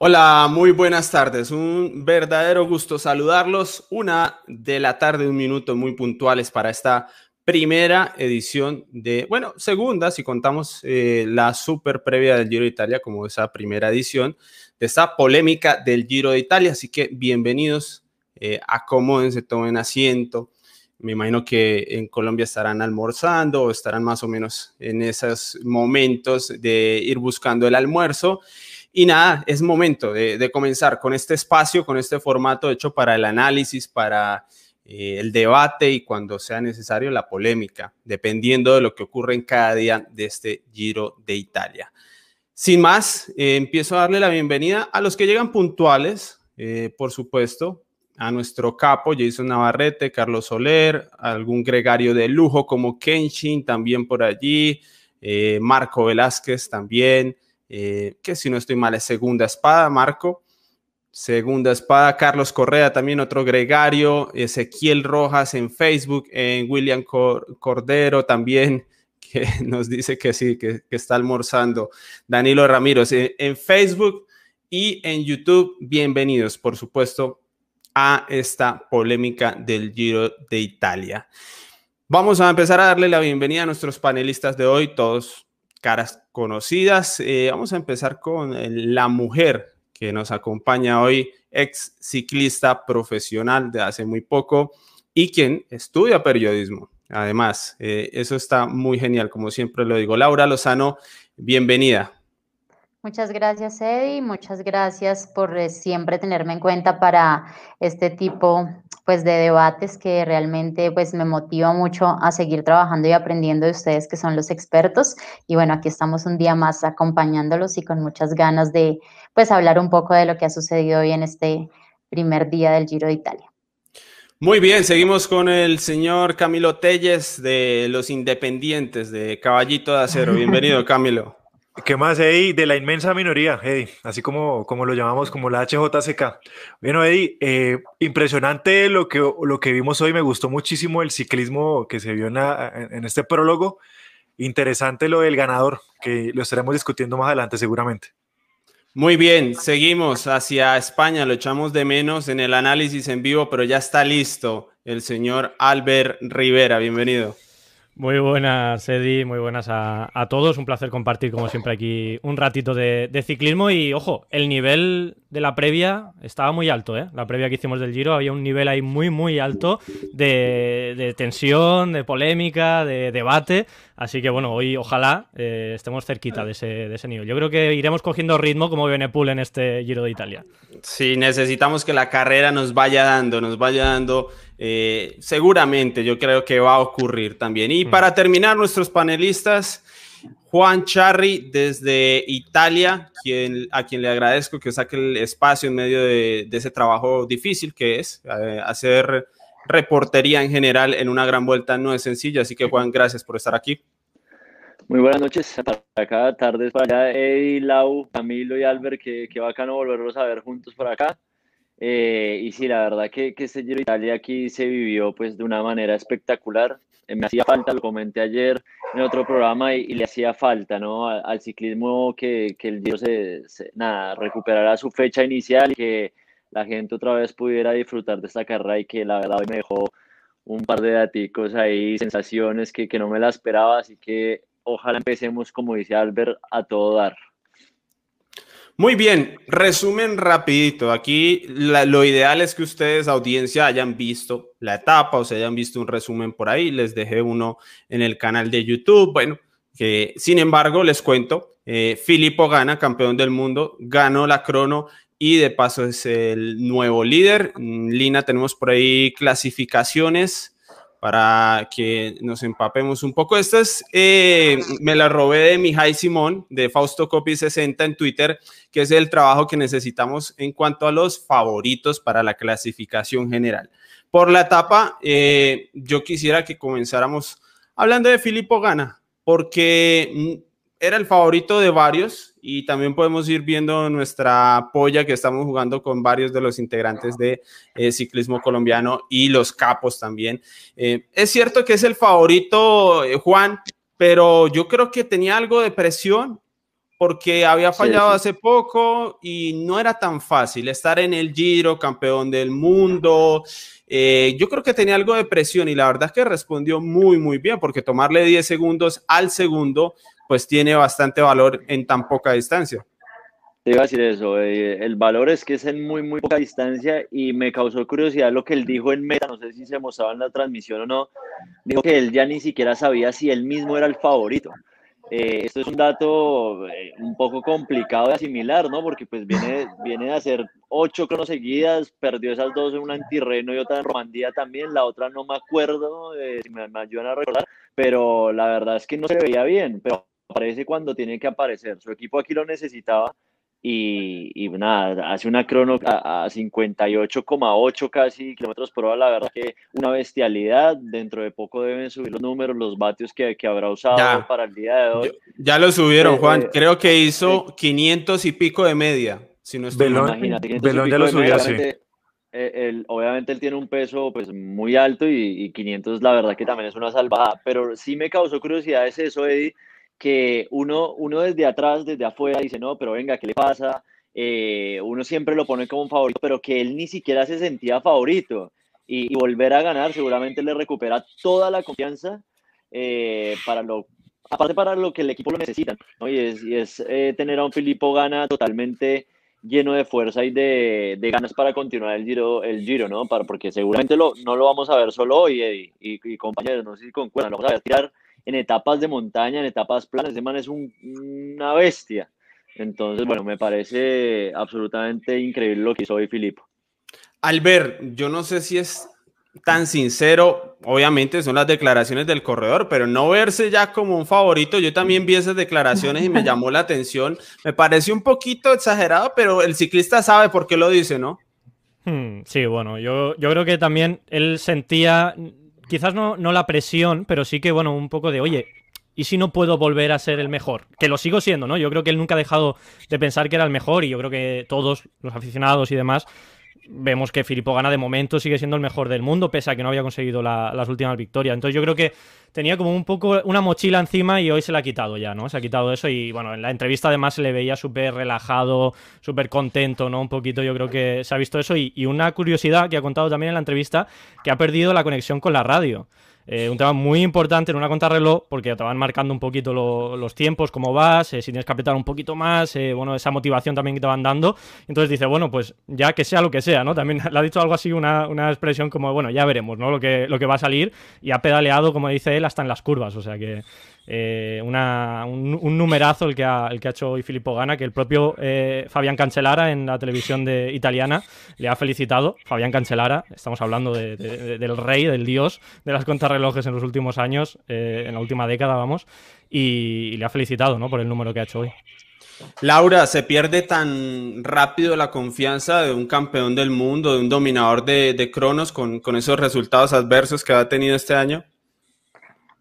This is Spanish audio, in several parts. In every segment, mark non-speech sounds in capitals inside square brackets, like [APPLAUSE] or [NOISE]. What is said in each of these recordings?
Hola, muy buenas tardes. Un verdadero gusto saludarlos. Una de la tarde, un minuto muy puntuales para esta primera edición de, bueno, segunda, si contamos eh, la super previa del Giro de Italia como esa primera edición de esta polémica del Giro de Italia. Así que bienvenidos, eh, acomódense, tomen asiento. Me imagino que en Colombia estarán almorzando o estarán más o menos en esos momentos de ir buscando el almuerzo. Y nada, es momento de, comenzar con este espacio, con este formato hecho para el análisis, para eh, el debate y cuando sea necesario la polémica, dependiendo de lo que ocurre en cada día de este Giro de Italia. Sin más, eh, empiezo a darle la bienvenida a los que llegan puntuales, eh, por supuesto, a nuestro capo Jason Navarrete, Carlos Soler, algún gregario de lujo como Kenshin también por allí, Marco Velázquez también, eh, que si no estoy mal es segunda espada, Marco. Segunda espada, Carlos Correa, también otro gregario, Ezequiel Rojas en Facebook, en William Cordero también, [LAUGHS] que nos dice que sí, que, está almorzando. Danilo Ramiro en, en Facebook y en YouTube, bienvenidos, por supuesto, a esta polémica del Giro de Italia. Vamos a empezar a darle la bienvenida a nuestros panelistas de hoy, todos caras conocidas. Eh, vamos a empezar con eh, la mujer que nos acompaña hoy, ex ciclista profesional de hace muy poco y quien estudia periodismo. Además, eh, eso está muy genial, como siempre lo digo. Laura Lozano, bienvenida. Muchas gracias, Eddie. Muchas gracias por eh, siempre tenerme en cuenta para este tipo pues, de debates que realmente pues, me motiva mucho a seguir trabajando y aprendiendo de ustedes que son los expertos. Y bueno, aquí estamos un día más acompañándolos y con muchas ganas de pues, hablar un poco de lo que ha sucedido hoy en este primer día del Giro de Italia. Muy bien, seguimos con el señor Camilo Telles de Los Independientes de Caballito de Acero. [LAUGHS] Bienvenido, Camilo. ¿Qué más, Eddie? De la inmensa minoría, Eddie, así como, como lo llamamos, como la HJCK. Bueno, Eddie, eh, impresionante lo que, lo que vimos hoy, me gustó muchísimo el ciclismo que se vio en, en este prólogo. Interesante lo del ganador, que lo estaremos discutiendo más adelante seguramente. Muy bien, seguimos hacia España, lo echamos de menos en el análisis en vivo, pero ya está listo el señor Albert Rivera, bienvenido. Muy buenas, Eddie, muy buenas a, todos. Un placer compartir, como siempre, aquí un ratito de, ciclismo. Y ojo, el nivel de la previa estaba muy alto, ¿eh? La previa que hicimos del Giro había un nivel ahí muy, muy alto de, tensión, de polémica, de debate. Así que bueno, hoy ojalá eh, estemos cerquita de ese, de nivel. Yo creo que iremos cogiendo ritmo como Benepul en este Giro de Italia. Sí, necesitamos que la carrera nos vaya dando, nos vaya dando eh, seguramente yo creo que va a ocurrir también. Y mm. para terminar, nuestros panelistas, Juan Charri desde Italia, quien, a quien le agradezco que saque el espacio en medio de, ese trabajo difícil que es eh, hacer reportería en general en una gran vuelta no es sencillo. Así que Juan, gracias por estar aquí. Muy buenas noches para acá, tardes para allá, Eddie, Lau, Camilo y Albert, que, que bacano volverlos a ver juntos por acá. Eh, y sí, la verdad que, que este Giro de Italia aquí se vivió pues de una manera espectacular. Eh, me hacía falta, lo comenté ayer en otro programa y, le hacía falta ¿no? al, ciclismo que, que, el Giro se, nada, recuperara su fecha inicial y que la gente otra vez pudiera disfrutar de esta carrera y que la verdad me dejó un par de daticos ahí, sensaciones que, que no me la esperaba, así que ojalá empecemos, como dice Albert, a todo dar. Muy bien, resumen rapidito. Aquí lo ideal es que ustedes, audiencia, hayan visto la etapa o se hayan visto un resumen por ahí. Les dejé uno en el canal de YouTube. Bueno, que sin embargo les cuento, eh, Filippo gana, campeón del mundo, ganó la crono y de paso es el nuevo líder. Mm, Lina, tenemos por ahí clasificaciones para que nos empapemos un poco. Esta es, eh, me la robé de Mijay Simón, de Fausto Copy 60 en Twitter, que es el trabajo que necesitamos en cuanto a los favoritos para la clasificación general. Por la etapa, eh, yo quisiera que comenzáramos hablando de Filippo Gana, porque mm, era el favorito de varios y también podemos ir viendo nuestra polla que estamos jugando con varios de los integrantes de eh, ciclismo colombiano y los capos también. Eh, es cierto que es el favorito eh, Juan, pero yo creo que tenía algo de presión porque había fallado hace poco y no era tan fácil estar en el Giro, campeón del mundo. Eh, yo creo que tenía algo de presión y la verdad es que respondió muy, muy bien, porque tomarle 10 segundos al segundo, pues tiene bastante valor en tan poca distancia. Te iba a decir eso, eh, el valor es que es en muy, muy poca distancia y me causó curiosidad lo que él dijo en meta, no sé si se mostraba en la transmisión o no, dijo que él ya ni siquiera sabía si él mismo era el favorito. Eh, esto es un dato eh, un poco complicado de asimilar, ¿no? Porque pues viene, viene de hacer ocho cronos seguidas, perdió esas dos en un antirreno y otra en Romandía también, la otra no me acuerdo, si me, me ayudan a recordar, pero la verdad es que no se veía bien, pero aparece cuando tiene que aparecer. Su equipo aquí lo necesitaba y, y, nada, hace una crono a, 58,8 casi kilómetros por hora, la verdad que una bestialidad, dentro de poco deben subir los números, los vatios que, que habrá usado para el día de hoy. Ya, lo subieron, eh, Juan, eh, creo que hizo 500 y pico de media, si no estoy Belón, ya lo subió así. Eh, obviamente él tiene un peso pues muy alto y, y 500 la verdad que también es una salvada, pero sí me causó curiosidad es eso, Eddie, que uno, uno desde atrás, desde afuera, dice, no, pero venga, ¿qué le pasa? Eh, uno siempre lo pone como un favorito, pero que él ni siquiera se sentía favorito. Y, volver a ganar seguramente le recupera toda la confianza eh, para lo, aparte para lo que el equipo lo necesita, ¿no? Y es, y es eh, tener a un Filippo Gana totalmente lleno de fuerza y de, de, ganas para continuar el giro, el giro ¿no? Para, porque seguramente lo, no lo vamos a ver solo hoy, y, y, compañeros, no sé si concuerdan, lo vamos a ver tirar en etapas de montaña, en etapas planas. Ese man es una bestia. Entonces, bueno, me parece absolutamente increíble lo que hizo hoy Filipo. Albert, yo no sé si es tan sincero, obviamente son las declaraciones del corredor, pero no verse ya como un favorito, yo también vi esas declaraciones y me [LAUGHS] llamó la atención, me pareció un poquito exagerado, pero el ciclista sabe por qué lo dice, ¿no? Hmm, sí, bueno, yo, yo creo que también él sentía quizás no, no la presión, pero sí que, bueno, un poco de, oye, ¿y si no puedo volver a ser el mejor? Que lo sigo siendo, ¿no? Yo creo que él nunca ha dejado de pensar que era el mejor y yo creo que todos los aficionados y demás vemos que Filippo Gana de momento sigue siendo el mejor del mundo, pese a que no había conseguido las últimas victorias. Entonces yo creo que tenía como un poco una mochila encima y hoy se la ha quitado ya, ¿no? Se ha quitado eso y bueno, en la entrevista además se le veía súper relajado, súper contento, ¿no? Un poquito yo creo que se ha visto eso y, y una curiosidad que ha contado también en la entrevista, que ha perdido la conexión con la radio. Eh, un tema muy importante en una contrarreloj porque te van marcando un poquito los tiempos, cómo vas, eh, si tienes que apretar un poquito más, eh, bueno, esa motivación también que te van dando. Entonces dice, bueno, pues ya que sea lo que sea, ¿no? También [LAUGHS] le ha dicho algo así, una, una expresión como, bueno, ya veremos, ¿no? Lo que, lo que va a salir y ha pedaleado, como dice él, hasta en las curvas, o sea que eh, un, numerazo el que, ha, el que ha hecho hoy Filippo Gana, que el propio eh, Fabián Cancelara en la televisión de, italiana le ha felicitado. Fabián Cancelara, estamos hablando del rey, del dios de las contrarrelojes en los últimos años, eh, en la última década, vamos, y, le ha felicitado ¿no? por el número que ha hecho hoy. Laura, ¿se pierde tan rápido la confianza de un campeón del mundo, de un dominador de, de cronos con, con esos resultados adversos que ha tenido este año?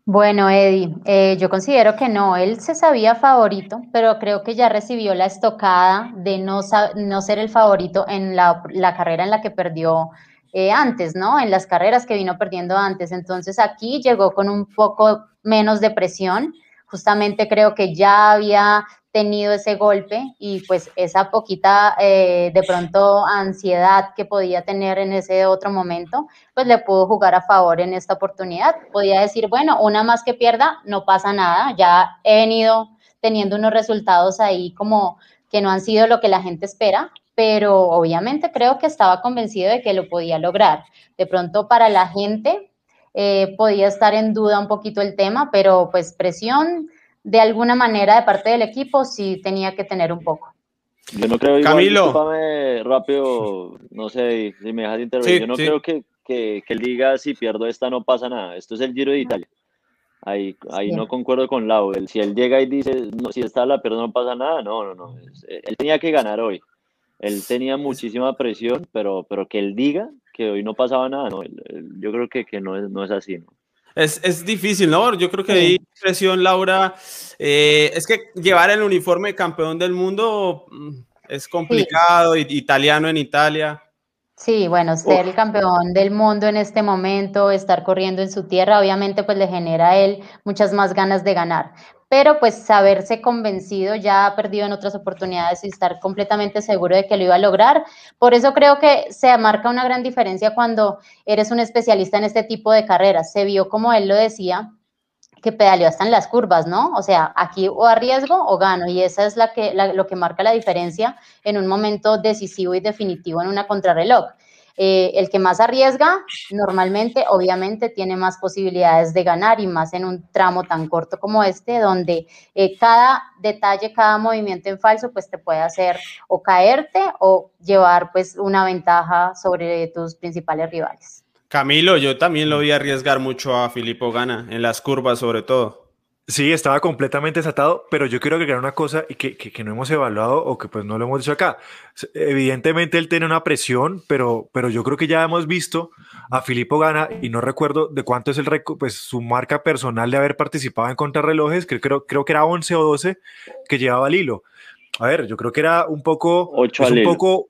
Bueno, Eddie, eh, yo considero que no, él se sabía favorito, pero creo que ya recibió la estocada de no, no ser el favorito en la, carrera en la que perdió eh, antes, ¿no? En las carreras que vino perdiendo antes. Entonces aquí llegó con un poco menos de presión. Justamente creo que ya había tenido ese golpe y pues esa poquita eh, de pronto ansiedad que podía tener en ese otro momento, pues le pudo jugar a favor en esta oportunidad. Podía decir, bueno, una más que pierda, no pasa nada, ya he venido teniendo unos resultados ahí como que no han sido lo que la gente espera, pero obviamente creo que estaba convencido de que lo podía lograr. De pronto para la gente eh, podía estar en duda un poquito el tema, pero pues presión de alguna manera de parte del equipo sí tenía que tener un poco. Yo no creo, igual, Camilo. rápido, no sé si me dejas intervenir, yo no creo que, que, él diga si pierdo esta no pasa nada, esto es el Giro de Italia. Ahí, ahí no concuerdo con Lau. si él llega y dice, no, si esta la pierdo no pasa nada, no, no, no. Él tenía que ganar hoy. Él tenía muchísima presión, pero, pero que él diga que hoy no pasaba nada, no. yo creo que, que no, es, no es así, ¿no? Es, es, difícil, ¿no? Yo creo que hay presión, Laura. Eh, es que llevar el uniforme de campeón del mundo mm, es complicado, italiano en Italia. Sí, bueno, ser el campeón del mundo en este momento, estar corriendo en su tierra, obviamente pues le genera a él muchas más ganas de ganar. Pero pues saberse convencido, ya ha perdido en otras oportunidades y estar completamente seguro de que lo iba a lograr. Por eso creo que se marca una gran diferencia cuando eres un especialista en este tipo de carreras. Se vio, como él lo decía, que pedaleó hasta en las curvas, ¿no? O sea, aquí o arriesgo o gano, y esa es la que, lo que marca la diferencia en un momento decisivo y definitivo en una contrarreloj. Eh, el que más arriesga, normalmente, obviamente, tiene más posibilidades de ganar y más en un tramo tan corto como este, donde eh, cada detalle, cada movimiento en falso, pues te puede hacer o caerte o llevar pues una ventaja sobre tus principales rivales. Camilo, yo también lo vi arriesgar mucho a Filippo Gana, en las curvas sobre todo. Sí, estaba completamente desatado, pero yo quiero agregar una cosa y que, que, no hemos evaluado o que pues no lo hemos dicho acá. Evidentemente él tiene una presión, pero, pero yo creo que ya hemos visto a Filippo Gana y no recuerdo de cuánto es el pues su marca personal de haber participado en contrarrelojes, que creo, creo que era 11 o 12 que llevaba al hilo. A ver, yo creo que era un poco... 8 un poco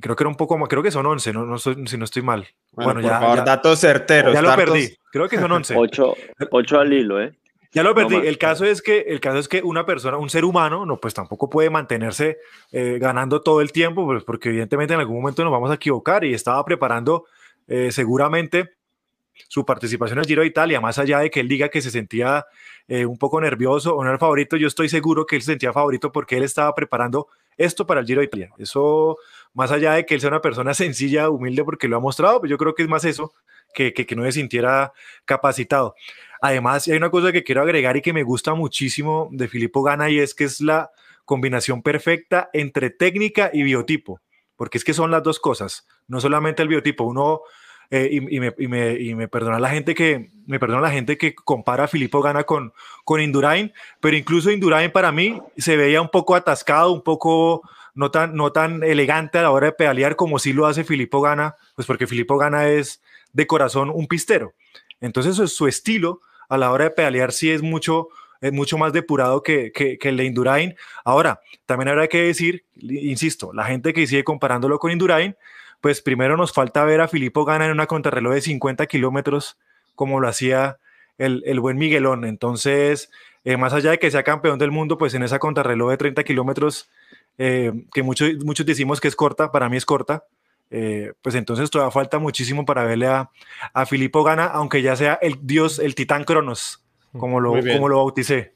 Creo que era un poco más, creo que son 11, no, no si no estoy mal. Bueno, ya, favor, datos certeros. Ya lo perdí, creo que son 11. 8 al hilo, ¿eh? Ya lo perdí. el caso es que el caso es que una persona, un ser humano, no, pues tampoco puede mantenerse eh, ganando todo el tiempo, pues porque evidentemente en algún momento nos vamos a equivocar y estaba preparando eh, seguramente su participación en el Giro de Italia, más allá de que él diga que se sentía eh, un poco nervioso o no era favorito, yo estoy seguro que él se sentía favorito porque él estaba preparando esto para el Giro de Italia. Eso, más allá de que él sea una persona [LAUGHS] sencilla, humilde, porque lo ha mostrado, pues yo creo que es más eso que, que, que no se sintiera capacitado. Además, hay una cosa que quiero agregar y que me gusta muchísimo de Filippo Gana y es que es la combinación perfecta entre técnica y biotipo, porque es que son las dos cosas, no solamente el biotipo, uno eh, y, me, y, perdona la gente que me perdona la gente que compara a Filippo Gana con, con Indurain, pero incluso Indurain para mí se veía un poco atascado, un poco no tan, no tan elegante a la hora de pedalear como sí lo hace Filippo Gana, pues porque Filippo Gana es de corazón un pistero. Entonces su, su estilo a la hora de pedalear sí es mucho, es mucho más depurado que, que, el de Indurain. Ahora, también habrá que decir, insisto, la gente que sigue comparándolo con Indurain, pues primero nos falta ver a Filippo Gana en una contrarreloj de 50 kilómetros como lo hacía el, el, buen Miguelón. Entonces, eh, más allá de que sea campeón del mundo, pues en esa contrarreloj de 30 kilómetros, eh, que muchos, muchos decimos que es corta, para mí es corta, eh, pues entonces todavía falta muchísimo para verle a, a Filippo Gana, aunque ya sea el dios, el titán Cronos, como lo, como lo bauticé.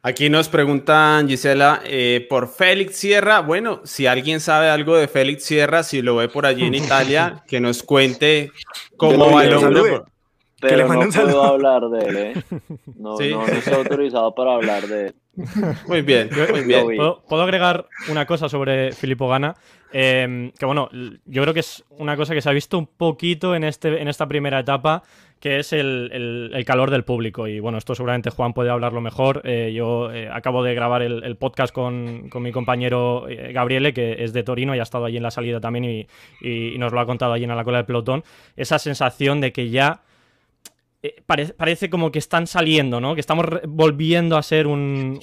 Aquí nos preguntan, Gisela, eh, por Félix Sierra. Bueno, si alguien sabe algo de Félix Sierra, si lo ve por allí en [LAUGHS] Italia, que nos cuente cómo va el hombre. Pero no puedo hablar de él, ¿eh? [LAUGHS] No, no, estoy autorizado para hablar de él. Muy bien, [LAUGHS] muy bien. ¿Puedo, agregar una cosa sobre Filippo Gana? Em, que bueno, yo creo que es una cosa que se ha visto un poquito en, este, en esta primera etapa, que es el, el, calor del público. Y bueno, esto seguramente Juan puede hablarlo mejor. Eh, yo eh, acabo de grabar el, podcast con, con, mi compañero eh, Gabriele, que es de Torino y ha estado allí en la salida también y, y, nos lo ha contado allí en la cola del pelotón. Esa sensación de que ya eh, parece como que están saliendo, ¿no? Que estamos volviendo a ser un,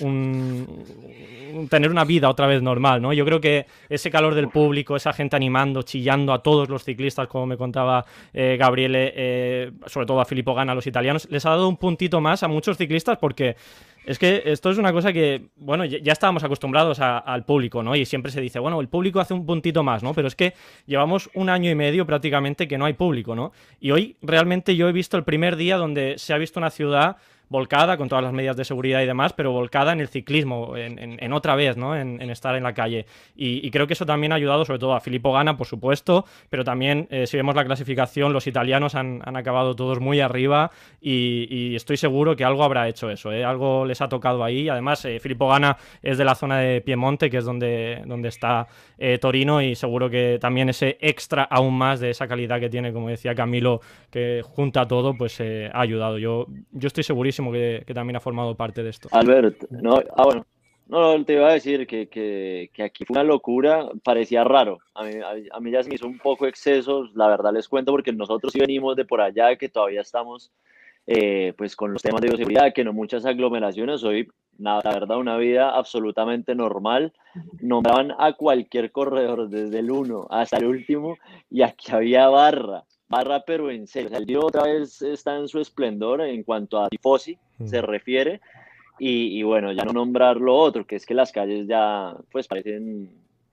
tener una vida otra vez normal, ¿no? Yo creo que ese calor del público, esa gente animando, chillando a todos los ciclistas, como me contaba eh, Gabriele, eh, sobre todo a Filippo Gana, a los italianos, les ha dado un puntito más a muchos ciclistas porque es que esto es una cosa que, bueno, ya, estábamos acostumbrados al público, ¿no? Y siempre se dice, bueno, el público hace un puntito más, ¿no? Pero es que llevamos un año y medio prácticamente que no hay público, ¿no? Y hoy realmente yo he visto el primer día donde se ha visto una ciudad volcada con todas las medidas de seguridad y demás, pero volcada en el ciclismo, en, otra vez, ¿no? En, estar en la calle. Y, creo que eso también ha ayudado sobre todo a Filippo Gana, por supuesto, pero también eh, si vemos la clasificación, los italianos han, acabado todos muy arriba y, estoy seguro que algo habrá hecho eso, ¿eh? algo les ha tocado ahí. Además, eh, Filippo Gana es de la zona de Piemonte, que es donde, donde está eh, Torino, y seguro que también ese extra aún más de esa calidad que tiene, como decía Camilo, que junta todo, pues ha ayudado. Yo, yo estoy segurísimo que, también ha formado parte de esto. Albert, no, ah, bueno, no, te iba a decir que, que, que, aquí fue una locura, parecía raro. A mí, a, mí, ya se me hizo un poco exceso, la verdad les cuento, porque nosotros sí venimos de por allá, que todavía estamos eh, pues con los temas de bioseguridad, que no muchas aglomeraciones. Hoy, la verdad, una vida absolutamente normal. Nombraban a cualquier corredor, desde el uno hasta el último, y aquí había barra barra pero en serio. el Giro otra vez está en su esplendor en cuanto a tifosi se refiere. Y, bueno, ya no nombrar lo otro, que es que las calles ya pues parecen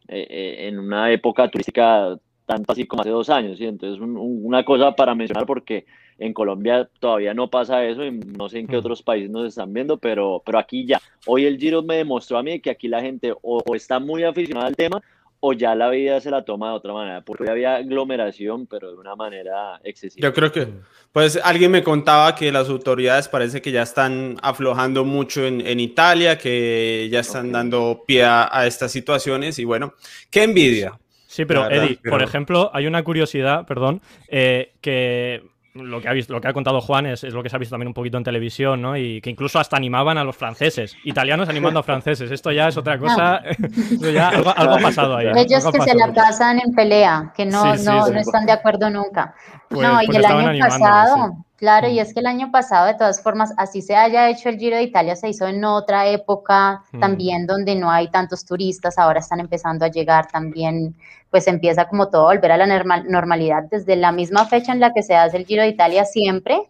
eh, eh, en una época turística tanto así como hace dos años, ¿sí? Entonces, una cosa para mencionar porque en Colombia todavía no pasa eso y no sé en qué mm. otros países nos están viendo, pero, pero aquí ya. Hoy el Giro me demostró a mí que aquí la gente o está muy aficionada al tema o ya la vida se la toma de otra manera, porque había aglomeración, pero de una manera excesiva. Yo creo que, pues alguien me contaba que las autoridades parece que ya están aflojando mucho en, en Italia, que ya están dando pie a, estas situaciones y bueno, qué envidia. Sí, pero Eddie, por ejemplo, hay una curiosidad, perdón, eh, que lo que ha visto, lo que ha contado Juan es, lo que se ha visto también un poquito en televisión, ¿no? Y que incluso hasta animaban a los franceses, italianos animando a franceses. Esto ya es otra cosa, [LAUGHS] ya algo, ha pasado ahí. Ellos que se la pasan en pelea, que no, no, no están de acuerdo nunca. Pues, no, y pues el año pasado, claro, y mm. es que el año pasado, de todas formas, así se haya hecho el Giro de Italia, se hizo en otra época mm. también donde no hay tantos turistas, ahora están empezando a llegar también, pues empieza como todo a volver a la normalidad desde la misma fecha en la que se hace el Giro de Italia siempre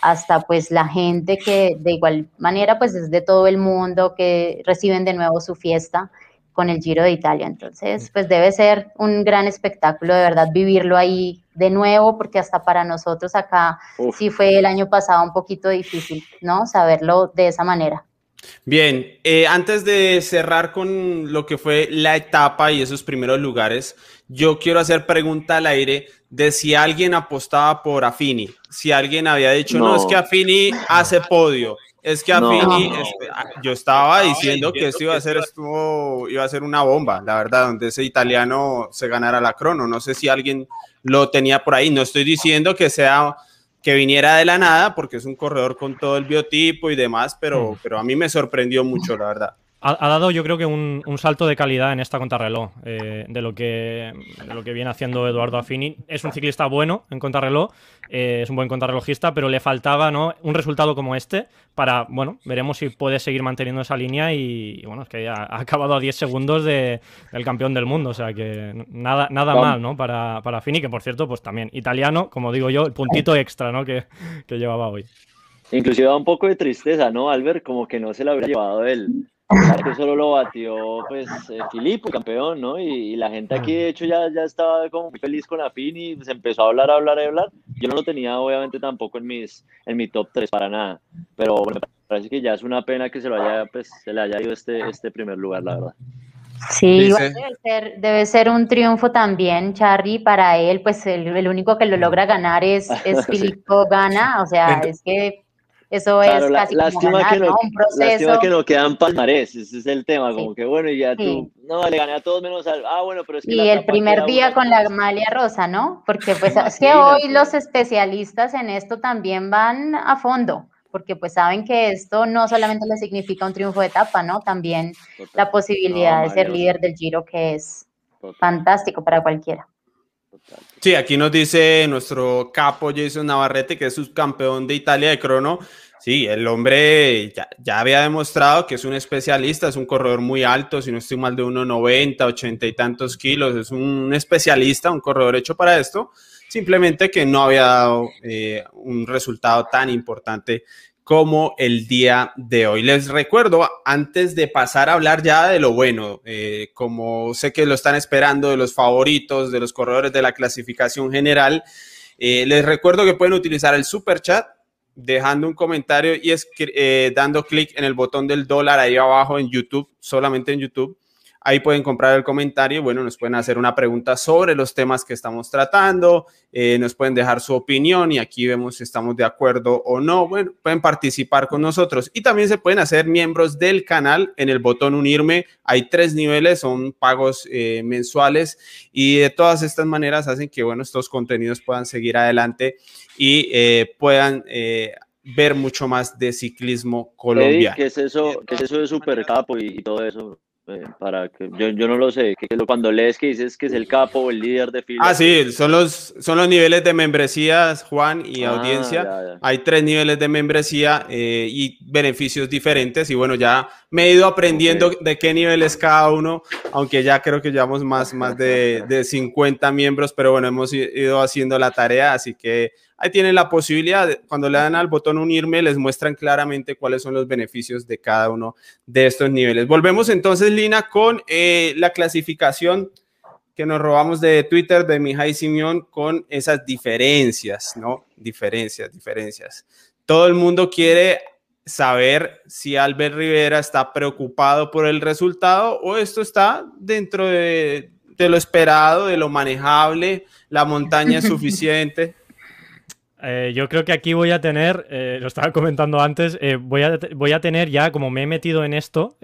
hasta pues la gente que de igual manera pues es de todo el mundo que reciben de nuevo su fiesta con el Giro de Italia. Entonces, pues debe ser un gran espectáculo de verdad vivirlo ahí de nuevo, porque hasta para nosotros acá sí fue el año pasado un poquito difícil, ¿no? Saberlo de esa manera. Bien, eh, antes de cerrar con lo que fue la etapa y esos primeros lugares, yo quiero hacer pregunta al aire de si alguien apostaba por Afini, si alguien había dicho, no, no es que Afini hace podio, es que a Fini, este, yo estaba diciendo que esto iba a ser iba a ser una bomba, la verdad, donde ese italiano se ganara la crono. No sé si alguien lo tenía por ahí. No estoy diciendo que sea que viniera de la nada, porque es un corredor con todo el biotipo y demás, pero, mm. pero a mí me sorprendió mucho, la verdad ha, dado yo creo que un, salto de calidad en esta contrarreloj eh, de, lo que, lo que viene haciendo Eduardo Affini. Es un ciclista bueno en contrarreloj, eh, es un buen contrarrelojista, pero le faltaba ¿no? un resultado como este para, bueno, veremos si puede seguir manteniendo esa línea y, bueno, es que ha, ha, acabado a 10 segundos de, del campeón del mundo, o sea que nada, nada mal ¿no? para, para Affini, que por cierto, pues también italiano, como digo yo, el puntito extra ¿no? que, que llevaba hoy. Inclusive da un poco de tristeza, ¿no, Albert? Como que no se lo habría llevado él que solo lo batió pues eh, Filippo, campeón, ¿no? Y, la gente aquí de hecho ya, ya estaba como muy feliz con la y se empezó a hablar, a hablar, a hablar. Yo no lo tenía obviamente tampoco en mis en mi top 3 para nada, pero bueno, me parece que ya es una pena que se lo haya pues se le haya ido este este primer lugar, la verdad. Sí, debe, ser, debe ser un triunfo también, Charlie, para él, pues el, el único que lo logra ganar es, es [LAUGHS] Filippo Gana, o sea, es que eso es casi como ganar, que no, Un proceso. Lástima que no quedan palmarés, ese es el tema, como que bueno, y ya tú, no, le gané a todos menos al, ah, bueno, pero es que... Y el primer día con la Malia Rosa, ¿no? Porque pues es que hoy los especialistas en esto también van a fondo, porque pues saben que esto no solamente le significa un triunfo de etapa, ¿no? También la posibilidad de ser líder del Giro, que es fantástico para cualquiera. Sí, aquí nos dice nuestro capo Jason Navarrete, que es subcampeón de Italia de crono. Sí, el hombre ya, había demostrado que es un especialista, es un corredor muy alto, si no estoy mal de 1,90, 80 y tantos kilos, es un especialista, un corredor hecho para esto, simplemente que no había dado eh, un resultado tan importante como el día de hoy. Les recuerdo, antes de pasar a hablar ya de lo bueno, eh, como sé que lo están esperando de los favoritos, de los corredores de la clasificación general, eh, les recuerdo que pueden utilizar el super chat dejando un comentario y eh, dando clic en el botón del dólar ahí abajo en YouTube, solamente en YouTube. Ahí pueden comprar el comentario y bueno, nos pueden hacer una pregunta sobre los temas que estamos tratando, eh, nos pueden dejar su opinión y aquí vemos si estamos de acuerdo o no. Bueno, pueden participar con nosotros y también se pueden hacer miembros del canal en el botón unirme. Hay tres niveles, son pagos eh, mensuales y de todas estas maneras hacen que bueno, estos contenidos puedan seguir adelante y eh, puedan ver mucho más de ciclismo colombiano. ¿Qué es eso, qué es eso de Supercapo y, y todo eso? Eh, para que yo, yo, no lo sé, que cuando lees que dices que es el capo o el líder de fila. Ah, sí, son los, son los niveles de membresías, Juan, y ah, audiencia. Hay tres niveles de membresía eh, y beneficios diferentes. Y bueno, ya me he ido aprendiendo de qué nivel es cada uno, aunque ya creo que llevamos más, más de, de 50 miembros, pero bueno, hemos ido haciendo la tarea, así que ahí tienen la posibilidad, cuando le dan al botón unirme, les muestran claramente cuáles son los beneficios de cada uno de estos niveles. Volvemos entonces, Lina, con eh, la clasificación que nos robamos de Twitter de Mijay Simeón con esas diferencias, ¿no? Diferencias, diferencias. Todo el mundo quiere saber si Albert Rivera está preocupado por el resultado o esto está dentro de, lo esperado, de lo manejable, la montaña es [LAUGHS] suficiente. Eh, yo creo que aquí voy a tener, eh, lo estaba comentando antes, eh, voy, a, voy a tener ya, como me he metido en esto,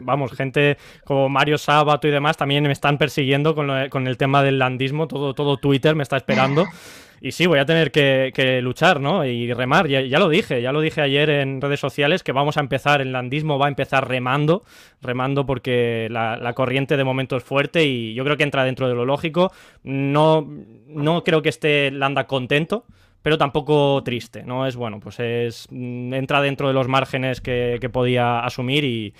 vamos, gente como Mario Sábato y demás también me están persiguiendo con, con el tema del landismo, todo, todo Twitter me está esperando. [LAUGHS] Y sí, voy a tener que, luchar, ¿no? Y remar, ya, lo dije, ya lo dije ayer en redes sociales, que vamos a empezar, el landismo va a empezar remando, remando porque la, corriente de momento es fuerte y yo creo que entra dentro de lo lógico. No, no creo que esté Landa contento, pero tampoco triste, ¿no? Es bueno, pues es mm, entra dentro de los márgenes que, podía asumir y,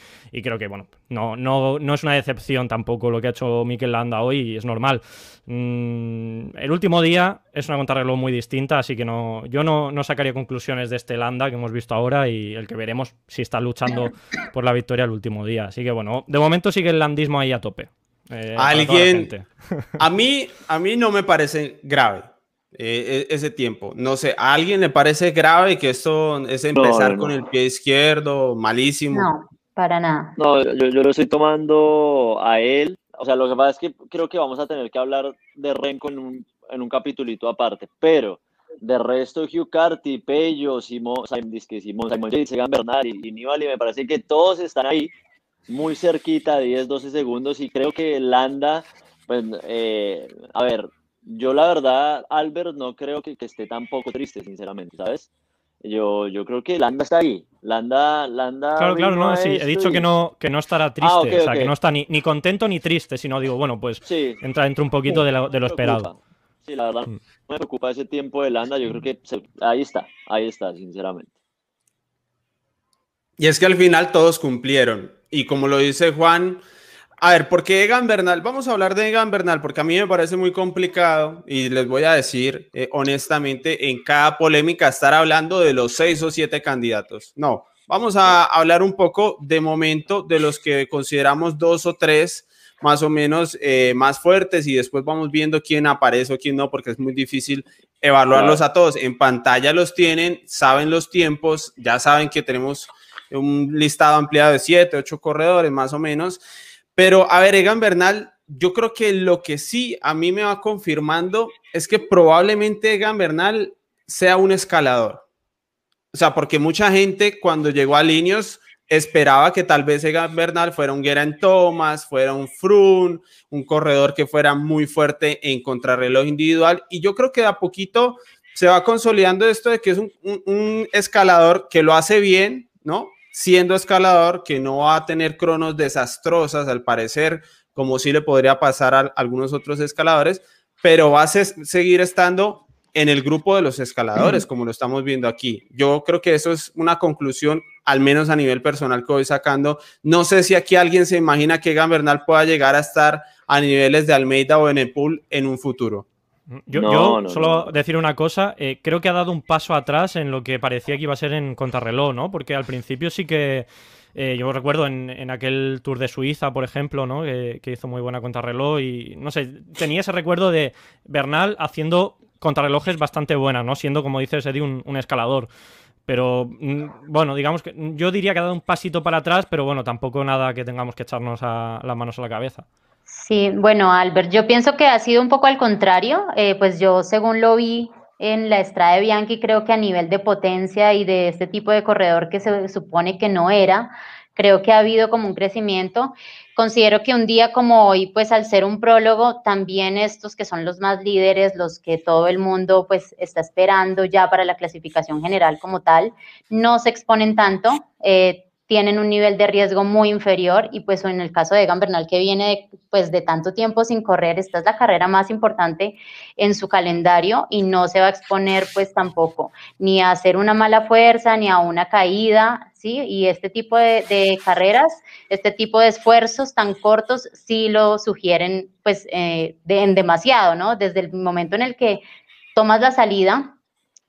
creo que, bueno, no, no, no es una decepción tampoco lo que ha hecho Mikel Landa hoy y es normal. Mm, el último día es una contrarreloj muy distinta, así que no, yo no, no, sacaría conclusiones de este Landa que hemos visto ahora y el que veremos si está luchando por la victoria el último día. Así que, bueno, de momento sigue el landismo ahí a tope. Eh, Alguien, [LAUGHS] a mí, a mí no me parece grave eh, e, ese tiempo. No sé, ¿a alguien le parece grave que esto es empezar con el pie izquierdo, malísimo? No, para nada. No, yo, lo estoy tomando a él. O sea, lo que pasa es que creo que vamos a tener que hablar de Renko en un, en un capitulito aparte, pero de resto, Hugh Carty, Pello, Simón, Simón, Simón Segan Bernal y, y Nibali, me parece que todos están ahí muy cerquita, 10, 12 segundos, y creo que Landa, pues, eh, a ver, yo la verdad, Albert, no creo que, esté tampoco triste, sinceramente, ¿sabes? Yo, yo creo que Landa está ahí. Landa, Landa. Claro, claro, no, sí. He dicho que no, que no estará ah, triste, o sea, que no está ni, ni, contento ni triste, sino digo, bueno, pues entra dentro un poquito de, lo, de lo esperado. Sí, la verdad, mm. no me preocupa ese tiempo de Landa. Yo creo que ahí está, ahí está, sinceramente. Y es que al final todos cumplieron. Y como lo dice Juan, a ver, ¿por qué Egan Bernal? Vamos a hablar de Egan Bernal porque a mí me parece muy complicado y les voy a decir eh, honestamente en cada polémica estar hablando de los seis o siete candidatos. No, vamos a hablar un poco de momento de los que consideramos dos o tres más o menos eh, más fuertes y después vamos viendo quién aparece o quién no porque es muy difícil evaluarlos a todos. En pantalla los tienen, saben los tiempos, ya saben que tenemos un listado ampliado de siete, ocho corredores más o menos. Pero, a ver, Egan Bernal, yo creo que lo que sí a mí me va confirmando es que probablemente Egan Bernal sea un escalador. O sea, porque mucha gente cuando llegó a Linios esperaba que tal vez Egan Bernal fuera un Geraint Thomas, fuera un Frun, un corredor que fuera muy fuerte en contrarreloj individual. Y yo creo que de a poquito se va consolidando esto de que es un, un escalador que lo hace bien, ¿no? Siendo escalador que no va a tener cronos desastrosas al parecer, como sí le podría pasar a algunos otros escaladores, pero va a seguir estando en el grupo de los escaladores, como lo estamos viendo aquí. Yo creo que eso es una conclusión, al menos a nivel personal, que voy sacando. No sé si aquí alguien se imagina que Egan Bernal pueda llegar a estar a niveles de Almeida o Enepul en un futuro. Yo, solo decir una cosa, eh, creo que ha dado un paso atrás en lo que parecía que iba a ser en contrarreloj, ¿no? Porque al principio sí que, eh, yo recuerdo en, aquel Tour de Suiza, por ejemplo, ¿no? Que, hizo muy buena contrarreloj y, no sé, tenía ese recuerdo de Bernal haciendo contrarrelojes bastante buenas, ¿no? Siendo, como dices, Eddie, un, escalador. Pero mm, bueno, digamos que yo diría que ha dado un pasito para atrás, pero bueno, tampoco nada que tengamos que echarnos a, las manos a la cabeza. Sí, bueno, Albert, yo pienso que ha sido un poco al contrario, eh, pues yo según lo vi en la Estrada Bianchi, creo que a nivel de potencia y de este tipo de corredor que se supone que no era, creo que ha habido como un crecimiento. Considero que un día como hoy, pues al ser un prólogo, también estos que son los más líderes, los que todo el mundo pues está esperando ya para la clasificación general como tal, no se exponen tanto. Eh, tienen un nivel de riesgo muy inferior y pues en el caso de Egan Bernal que viene de, pues de tanto tiempo sin correr, esta es la carrera más importante en su calendario y no se va a exponer pues tampoco ni a hacer una mala fuerza ni a una caída, ¿sí? Y este tipo de, carreras, este tipo de esfuerzos tan cortos sí lo sugieren pues eh, en demasiado, ¿no? Desde el momento en el que tomas la salida,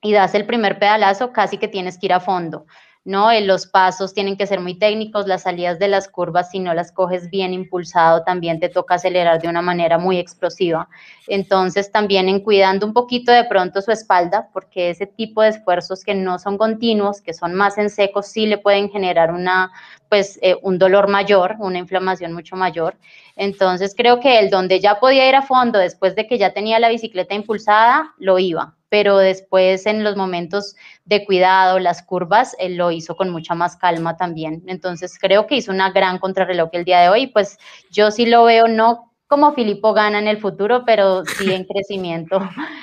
y das el primer pedalazo, casi que tienes que ir a fondo. ¿No? Eh, los pasos tienen que ser muy técnicos, las salidas de las curvas, si no las coges bien impulsado, también te toca acelerar de una manera muy explosiva. Entonces, también en cuidando un poquito de pronto su espalda, porque ese tipo de esfuerzos que no son continuos, que son más en seco, sí le pueden generar una, pues, eh, un dolor mayor, una inflamación mucho mayor. Entonces, creo que el donde ya podía ir a fondo después de que ya tenía la bicicleta impulsada, lo iba pero después en los momentos de cuidado, las curvas, él lo hizo con mucha más calma también. Entonces creo que hizo una gran contrarreloj el día de hoy, pues yo sí lo veo no como Filippo gana en el futuro, pero sí en [LAUGHS] crecimiento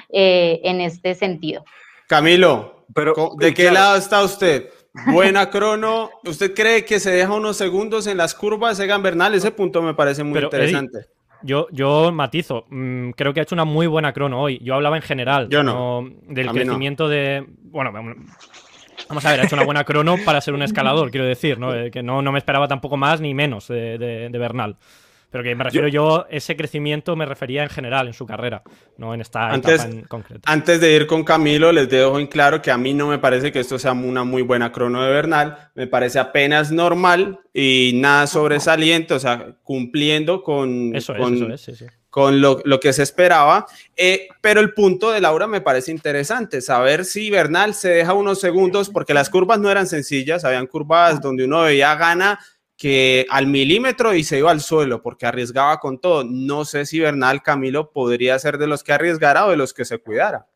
eh, en este sentido. Camilo, pero, ¿de qué lado está usted? Buena [LAUGHS] crono. ¿Usted cree que se deja unos segundos en las curvas, Egan Bernal? Ese punto me parece muy interesante. Yo, yo matizo, mm, creo que ha hecho una muy buena crono hoy. Yo hablaba en general yo no. del crecimiento de. Bueno, vamos a ver, ha hecho una buena crono para ser un escalador, [LAUGHS] quiero decir, ¿no? Eh, que no, no me esperaba tampoco más ni menos de, de Bernal. Pero que me refiero yo, ese crecimiento me refería en general en su carrera, no en esta antes, etapa en concreto. Antes de ir con Camilo, les dejo en claro que a mí no me parece que esto sea una muy buena crono de Bernal, me parece apenas normal y nada sobresaliente, o sea, cumpliendo con, eso con, eso es, con lo, lo, que se esperaba. Eh, pero el punto de Laura me parece interesante, saber si Bernal se deja unos segundos, porque las curvas no eran sencillas, habían curvas donde uno veía gana que al milímetro y se iba al suelo porque arriesgaba con todo. No sé si Bernal Camilo podría ser de los que arriesgara o de los que se cuidara.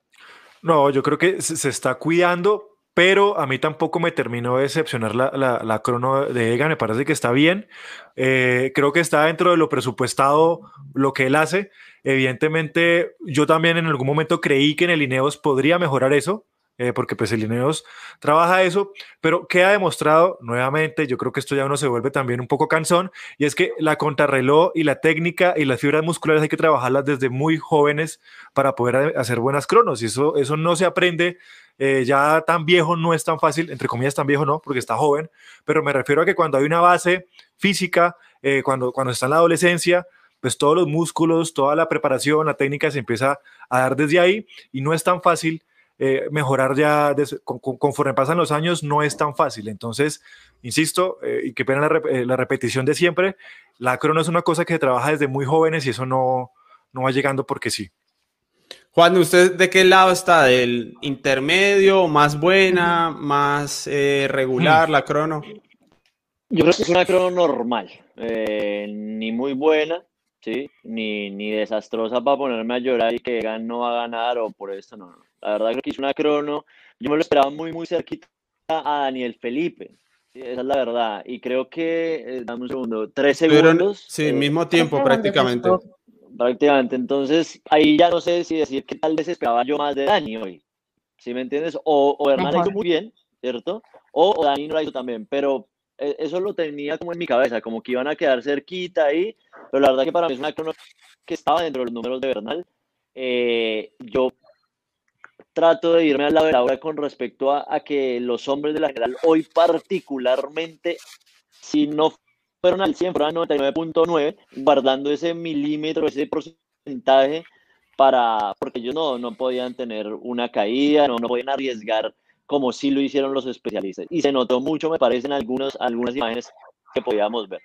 No, yo creo que se está cuidando, pero a mí tampoco me terminó de decepcionar la, la, crono de Egan, me parece que está bien. Eh, creo que está dentro de lo presupuestado lo que él hace. Evidentemente, yo también en algún momento creí que en el Ineos podría mejorar eso. Eh, porque pues el Ineos trabaja eso, pero queda demostrado nuevamente, yo creo que esto ya uno se vuelve también un poco cansón, y es que la contrarreloj y la técnica y las fibras musculares hay que trabajarlas desde muy jóvenes para poder hacer buenas cronos, y eso, eso no se aprende eh, ya tan viejo, no es tan fácil, entre comillas tan viejo no, porque está joven, pero me refiero a que cuando hay una base física, eh, cuando, cuando está en la adolescencia, pues todos los músculos, toda la preparación, la técnica se empieza a dar desde ahí y no es tan fácil eh, mejorar ya conforme pasan los años no es tan fácil. Entonces, insisto, eh, y qué pena eh, la, repetición de siempre, la crono es una cosa que se trabaja desde muy jóvenes y eso no, no va llegando porque sí. Juan, ¿usted de qué lado está? ¿Del intermedio, más buena, más regular la crono? Yo creo que es una crono normal, ni muy buena, ¿sí? Ni, ni desastrosa para ponerme a llorar y que no va a ganar o por esto, no, no. La verdad creo que hizo una crono. Yo me lo esperaba muy, muy cerquita a Daniel Felipe. esa es la verdad. Y creo que, eh, dame un segundo, tres segundos. sí, eh, mismo tiempo prácticamente. Prácticamente. Entonces, ahí ya no sé si decir que tal vez esperaba yo más de Dani hoy. ¿Sí me entiendes? O, o Hernán hizo muy bien, ¿cierto? O, o Dani no la hizo también. Pero eh, eso lo tenía como en mi cabeza, como que iban a quedar cerquita ahí. Pero la verdad que para mí es una crono que estaba dentro de los números de Bernal. yo trato de irme lado de Laura con respecto a, que los hombres de la general hoy particularmente, si no fueron al 100, fueron al 99.9, guardando ese milímetro, ese porcentaje para, porque ellos no, no podían tener una caída, no, no podían arriesgar como sí lo hicieron los especialistas. Y se notó mucho, me parece, en algunas imágenes que podíamos ver.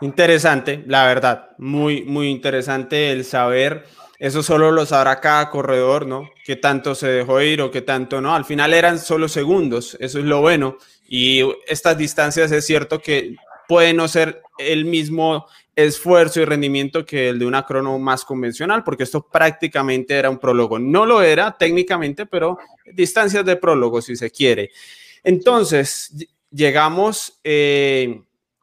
Interesante, la verdad, muy, muy interesante el saber eso solo lo sabrá cada corredor, ¿no? Qué tanto se dejó ir o qué tanto no. Al final eran solo segundos, eso es lo bueno. Y estas distancias es cierto que puede no ser el mismo esfuerzo y rendimiento que el de una crono más convencional, porque esto prácticamente era un prólogo. No lo era técnicamente, pero distancias de prólogo, si se quiere. Entonces, llegamos eh,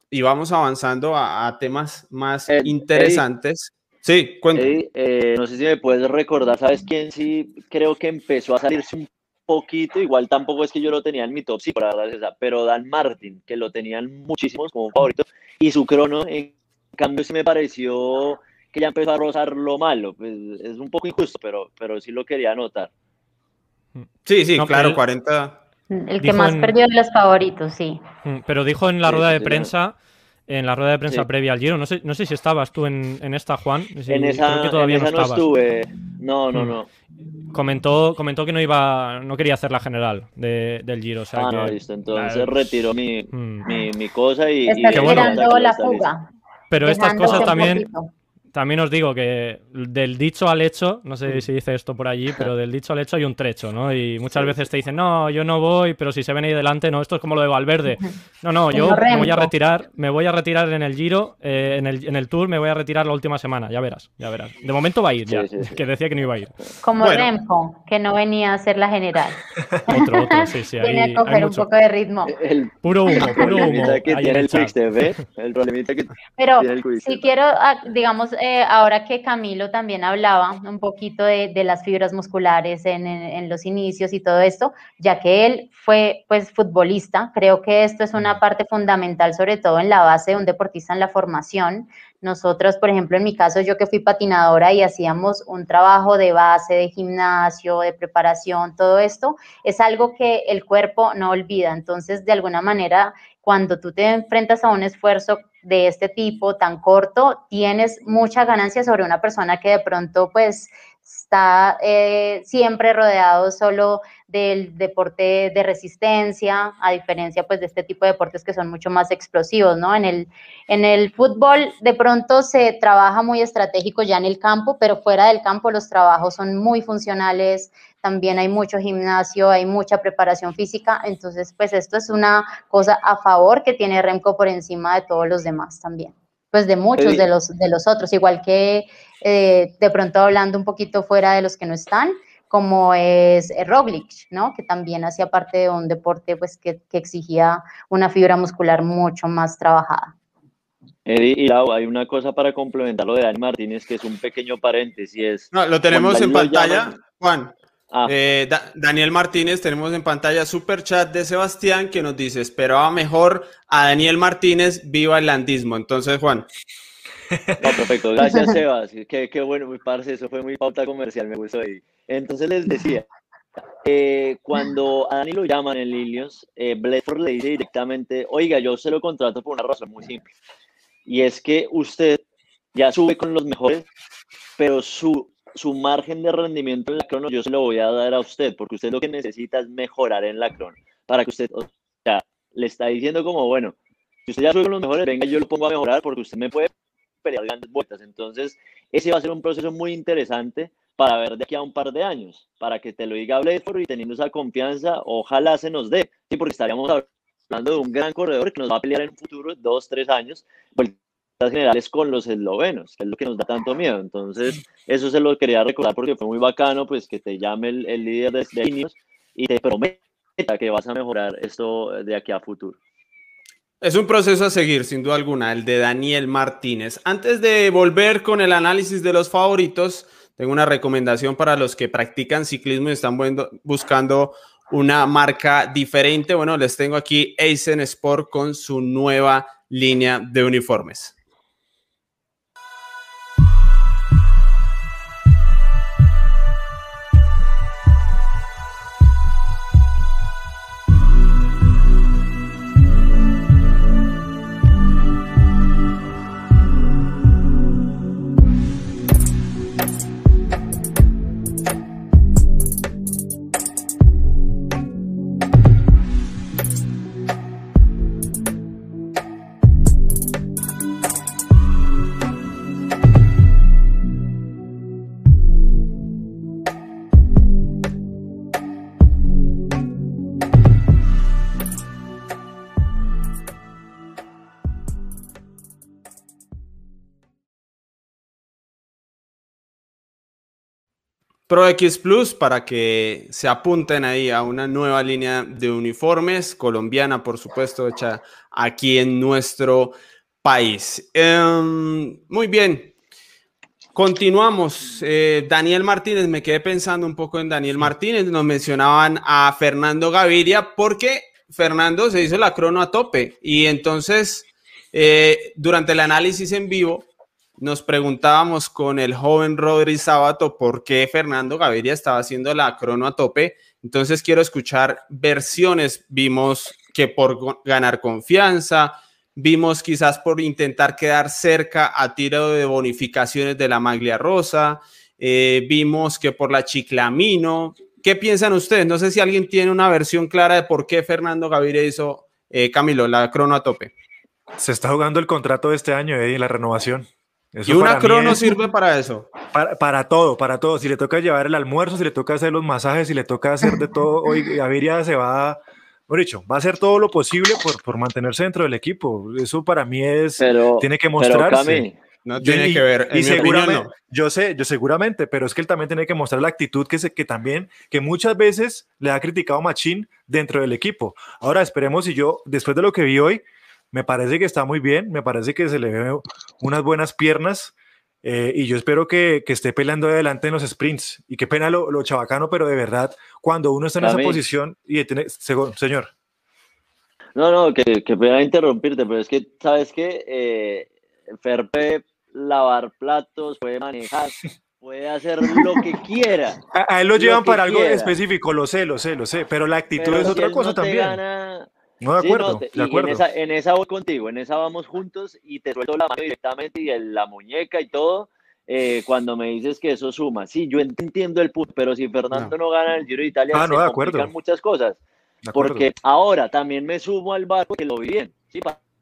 y vamos avanzando a, temas más eh, interesantes. Sí, cuéntame. Eh, no sé si me puedes recordar, ¿sabes quién sí creo que empezó a salirse un poquito? Igual tampoco es que yo lo tenía en mi top, sí, por la verdad esa, pero Dan Martin, que lo tenían muchísimos como favorito, y su crono, en cambio, sí me pareció que ya empezó a rozar lo malo. Pues, es un poco injusto, pero, pero sí lo quería anotar. Sí, sí, claro, 40. El que más perdió de los favoritos, sí. Pero dijo en la rueda de prensa en la rueda de prensa previa al Giro. No sé, no sé si estabas tú en, esta, Juan. en esa, todavía no, estuve. No, no, no. Comentó, comentó que no iba, no quería hacer la general del Giro. O sea ah, que, no, listo. Entonces retiró mi, Mm. mi, mi cosa y. Está y- la fuga. Pero estas cosas también, poquito. También os digo que del dicho al hecho, no sé si dice esto por allí, pero [LAUGHS] del dicho al hecho hay un trecho, ¿no? Y muchas veces te dicen, no, yo no voy, pero si se ven ahí delante, no, esto es como lo de Valverde. [LAUGHS] No, no, yo me voy a retirar, me voy a retirar en el Giro, eh, en, el, en el Tour me voy a retirar la última semana, ya verás, ya verás. De momento va a ir ya, sí, sí. que decía que no iba a ir. Como Bueno. Remco, que no venía a ser la general. [LAUGHS] Otro, otro, sí, sí, ahí Viene a hay coger un poco de ritmo. El Puro humo, puro humo. problemita que tiene el el. Quickstep, ¿eh? El problemita que Pero tiene el sí quiero, ah, digamos, eh, ahora que Camilo también hablaba un poquito de, de las fibras musculares en, en- en los inicios y todo esto, ya que él fue pues futbolista, creo que esto es una parte fundamental, sobre todo en la base de un deportista en la formación. Nosotros, por ejemplo, en mi caso, yo que fui patinadora y hacíamos un trabajo de base, de gimnasio, de preparación, todo esto, es algo que el cuerpo no olvida. Entonces, de alguna manera, cuando tú te enfrentas a un esfuerzo de este tipo tan corto, tienes mucha ganancia sobre una persona que de pronto pues está eh, siempre rodeado solo del deporte de resistencia, a diferencia pues de este tipo de deportes que son mucho más explosivos, ¿no? En el, en el fútbol de pronto se trabaja muy estratégico ya en el campo, pero fuera del campo los trabajos son muy funcionales, también hay mucho gimnasio, hay mucha preparación física, entonces pues esto es una cosa a favor que tiene Remco por encima de todos los demás también, pues de muchos de los, de los otros, igual que eh, de pronto hablando un poquito fuera de los que no están, como es eh, Roglic, ¿no? Que también hacía parte de un deporte pues que, que exigía una fibra muscular mucho más trabajada. Eddie y Lau, hay una cosa para complementar lo de Dani Martínez, que es un pequeño paréntesis, es... No, lo tenemos en pantalla, llaman- Juan. Ah, Eh, Da- Daniel Martínez, tenemos en pantalla super chat de Sebastián que nos dice, esperaba mejor a Daniel Martínez, viva el landismo. Entonces, Juan, no, perfecto. Gracias, [LAUGHS] Sebas. Qué, qué bueno, muy parce, eso fue muy pauta comercial, me gustó ahí. Entonces les decía, eh, cuando a Dani lo llaman en Lilios, eh, Bledford le dice directamente, oiga, yo se lo contrato por una razón muy simple. Y es que usted ya sube con los mejores, pero su, su margen de rendimiento en la crono yo se lo voy a dar a usted, porque usted lo que necesita es mejorar en la crono, para que usted, o sea, le está diciendo como, bueno, si usted ya sube con los mejores, venga, yo lo pongo a mejorar porque usted me puede pelear grandes vueltas. Entonces, ese va a ser un proceso muy interesante para ver de aquí a un par de años, para que te lo diga Bledford y teniendo esa confianza, ojalá se nos dé, sí, porque estaríamos hablando de un gran corredor que nos va a pelear en un futuro, dos, tres años, vueltas generales con los eslovenos, que es lo que nos da tanto miedo. Entonces, eso se lo quería recordar porque fue muy bacano, pues, que te llame el, líder de, de y te prometa que vas a mejorar esto de aquí a futuro. es un proceso a seguir, sin duda alguna, el de Daniel Martínez. Antes de volver con el análisis de los favoritos, tengo una recomendación para los que practican ciclismo y están buscando una marca diferente. Bueno, les tengo aquí Eisen Sport con su nueva línea de uniformes. Pro X Plus para que se apunten ahí a una nueva línea de uniformes colombiana, por supuesto, hecha aquí en nuestro país. Em, muy bien. Continuamos. Eh, Daniel Martínez, me quedé pensando un poco en Daniel Martínez. Nos mencionaban a Fernando Gaviria porque Fernando se hizo la crono a tope y entonces eh, durante el análisis en vivo nos preguntábamos con el joven Rodri Sábato por qué Fernando Gaviria estaba haciendo la crono a tope. Entonces quiero escuchar versiones. Vimos que por ganar confianza, vimos quizás por intentar quedar cerca a tiro de bonificaciones de la maglia rosa. eh, vimos que por la Chiclamino. ¿Qué piensan ustedes? No sé si alguien tiene una versión clara de por qué Fernando Gaviria hizo, eh, Camilo, la crono a tope. Se está jugando el contrato de este año, Eddie, la renovación. Y una crono sirve para eso. Para, para, todo, para todo. Si le toca llevar el almuerzo, si le toca hacer los masajes, si le toca hacer de todo, [LAUGHS] hoy Gaviria se va, por dicho, va a hacer todo lo posible por, por mantenerse dentro del equipo. Eso para mí es, tiene que mostrarse. No tiene que ver. y seguramente, yo sé, yo seguramente, pero es que él también tiene que mostrar la actitud que, se, que también, que muchas veces le ha criticado Machín dentro del equipo. Ahora esperemos y yo, después de lo que vi hoy, me parece que está muy bien, me parece que se le ve unas buenas piernas eh, y yo espero que, que, esté peleando adelante en los sprints. Y qué pena lo, lo chabacano, pero de verdad, cuando uno está en esa posición y tiene, señor. No, no, que, que voy a interrumpirte, pero es que, ¿sabes qué? Eh, Ferpe lavar platos, puede manejar, puede hacer lo que [LAUGHS] quiera. A, él lo llevan para algo específico, lo sé, lo sé, lo sé, pero la actitud es otra cosa también. No, de acuerdo, de acuerdo. En esa, voy contigo, en esa vamos juntos y te suelto la mano directamente y la muñeca y todo. Eh, cuando me dices que eso suma, sí, yo entiendo el punto, pero si Fernando no, gana el Giro de Italia, ah, se no, de acuerdo. muchas cosas. Porque ahora también me sumo al barco que lo vi bien, sí,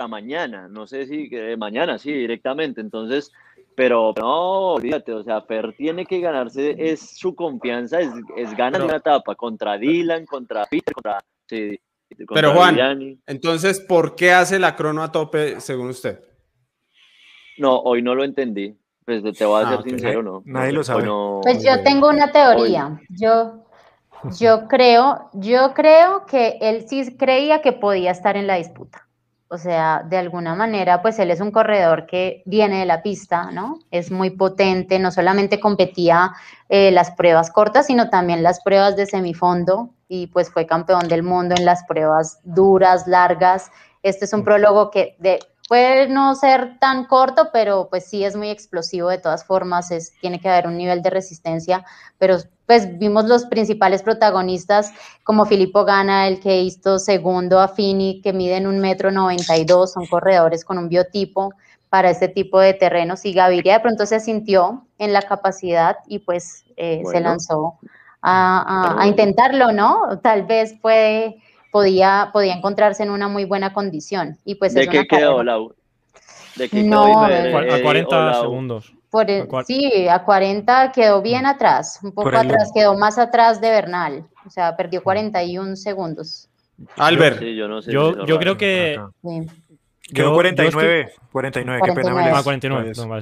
mañana, no sé si mañana, sí, directamente. Entonces, pero no, olvídate, o sea, Fer tiene que ganarse, es su confianza, es, es ganar una etapa contra Dylan, contra Peter, contra... pero Juan, entonces, ¿por qué hace la crono a tope según usted? No, hoy no lo entendí. Pues te voy a ah, ser sincero, no. Nadie lo sabe. Pues yo tengo una teoría. Yo, yo creo, yo creo que él sí creía que podía estar en la disputa. O sea, de alguna manera, pues él es un corredor que viene de la pista, ¿no? Es muy potente, no solamente competía eh, las pruebas cortas, sino también las pruebas de semifondo y pues fue campeón del mundo en las pruebas duras, largas. Este es un prólogo que de, puede no ser tan corto, pero pues sí es muy explosivo de todas formas, es, tiene que haber un nivel de resistencia, pero pues vimos los principales protagonistas como Filippo Gana, el que hizo segundo a Fini, que miden un metro noventa y dos, son corredores con un biotipo para este tipo de terrenos y Gaviria de pronto se sintió en la capacidad y pues eh, se lanzó a, a, intentarlo, ¿no? Tal vez puede podía, podía encontrarse en una muy buena condición. Y pues ¿De qué quedó, Lau? ¿De qué no, a 40 segundos. sí, a 40 quedó bien mm. atrás, un poco atrás, quedó más atrás de Bernal, o sea, perdió 41 segundos. Albert, yo, yo, creo que... Quedó 49, 49, qué pena. Ah, 49, no,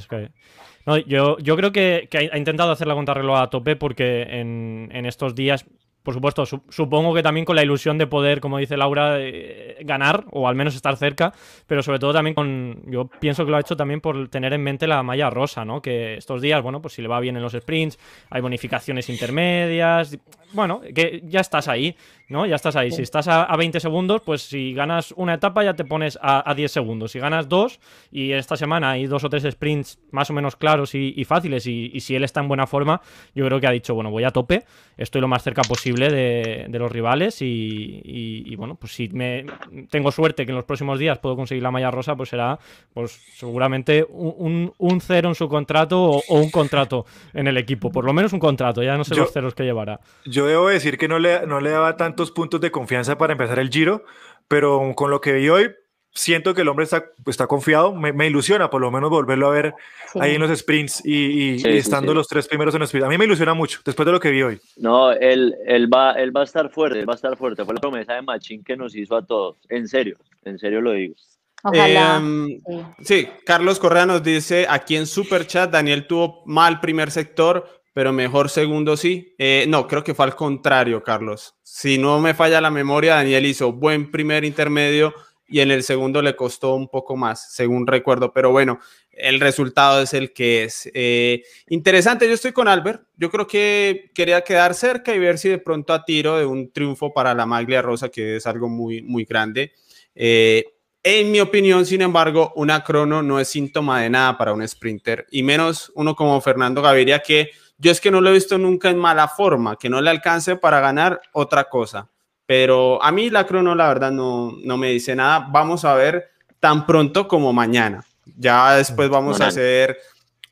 yo, yo creo que, que, ha intentado hacer la contrarreloj a tope porque en, en estos días por supuesto, supongo que también con la ilusión de poder, como dice Laura, eh, ganar o al menos estar cerca, pero sobre todo también con, yo pienso que lo ha hecho también por tener en mente la malla rosa, ¿no? Que estos días, bueno, pues si le va bien en los sprints, hay bonificaciones intermedias, bueno, que ya estás ahí, ¿no? Ya estás ahí. Si estás a, 20 segundos, pues si ganas una etapa ya te pones a, 10 segundos. Si ganas dos y esta semana hay dos o tres sprints más o menos claros y, fáciles y, si él está en buena forma, yo creo que ha dicho, bueno, voy a tope, estoy lo más cerca posible de, los rivales y, bueno, pues si me tengo suerte que en los próximos días puedo conseguir la malla rosa, pues será pues seguramente un, cero en su contrato o, un contrato en el equipo, por lo menos un contrato, ya no sé los ceros que llevará. Yo debo decir que no le, no le daba tantos puntos de confianza para empezar el giro, pero con lo que vi hoy, siento que el hombre está, está confiado, me, ilusiona por lo menos volverlo a ver ahí en los sprints y, estando los tres primeros en los sprints. A mí me ilusiona mucho después de lo que vi hoy. No, él, él, va, él va a estar fuerte, él va a estar fuerte. Fue la promesa de Machín que nos hizo a todos. En serio, en serio lo digo. Ojalá. Em, sí. Carlos Correa nos dice aquí en Super Chat, Daniel tuvo mal primer sector, pero mejor segundo sí. Eh, no, creo que fue al contrario, Carlos. Si no me falla la memoria, Daniel hizo buen primer intermedio y en el segundo le costó un poco más, según recuerdo. Pero bueno, el resultado es el que es. Eh, interesante, yo estoy con Albert. Yo creo que quería quedar cerca y ver si de pronto a tiro de un triunfo para la Maglia Rosa, que es algo muy, muy grande. Eh, en mi opinión, sin embargo, una crono no es síntoma de nada para un sprinter, y menos uno como Fernando Gaviria, que yo es que no lo he visto nunca en mala forma, que no le alcance para ganar otra cosa. Pero a mí la crono, la verdad, no, no me dice nada. Vamos a ver tan pronto como mañana. Ya después vamos a hacer,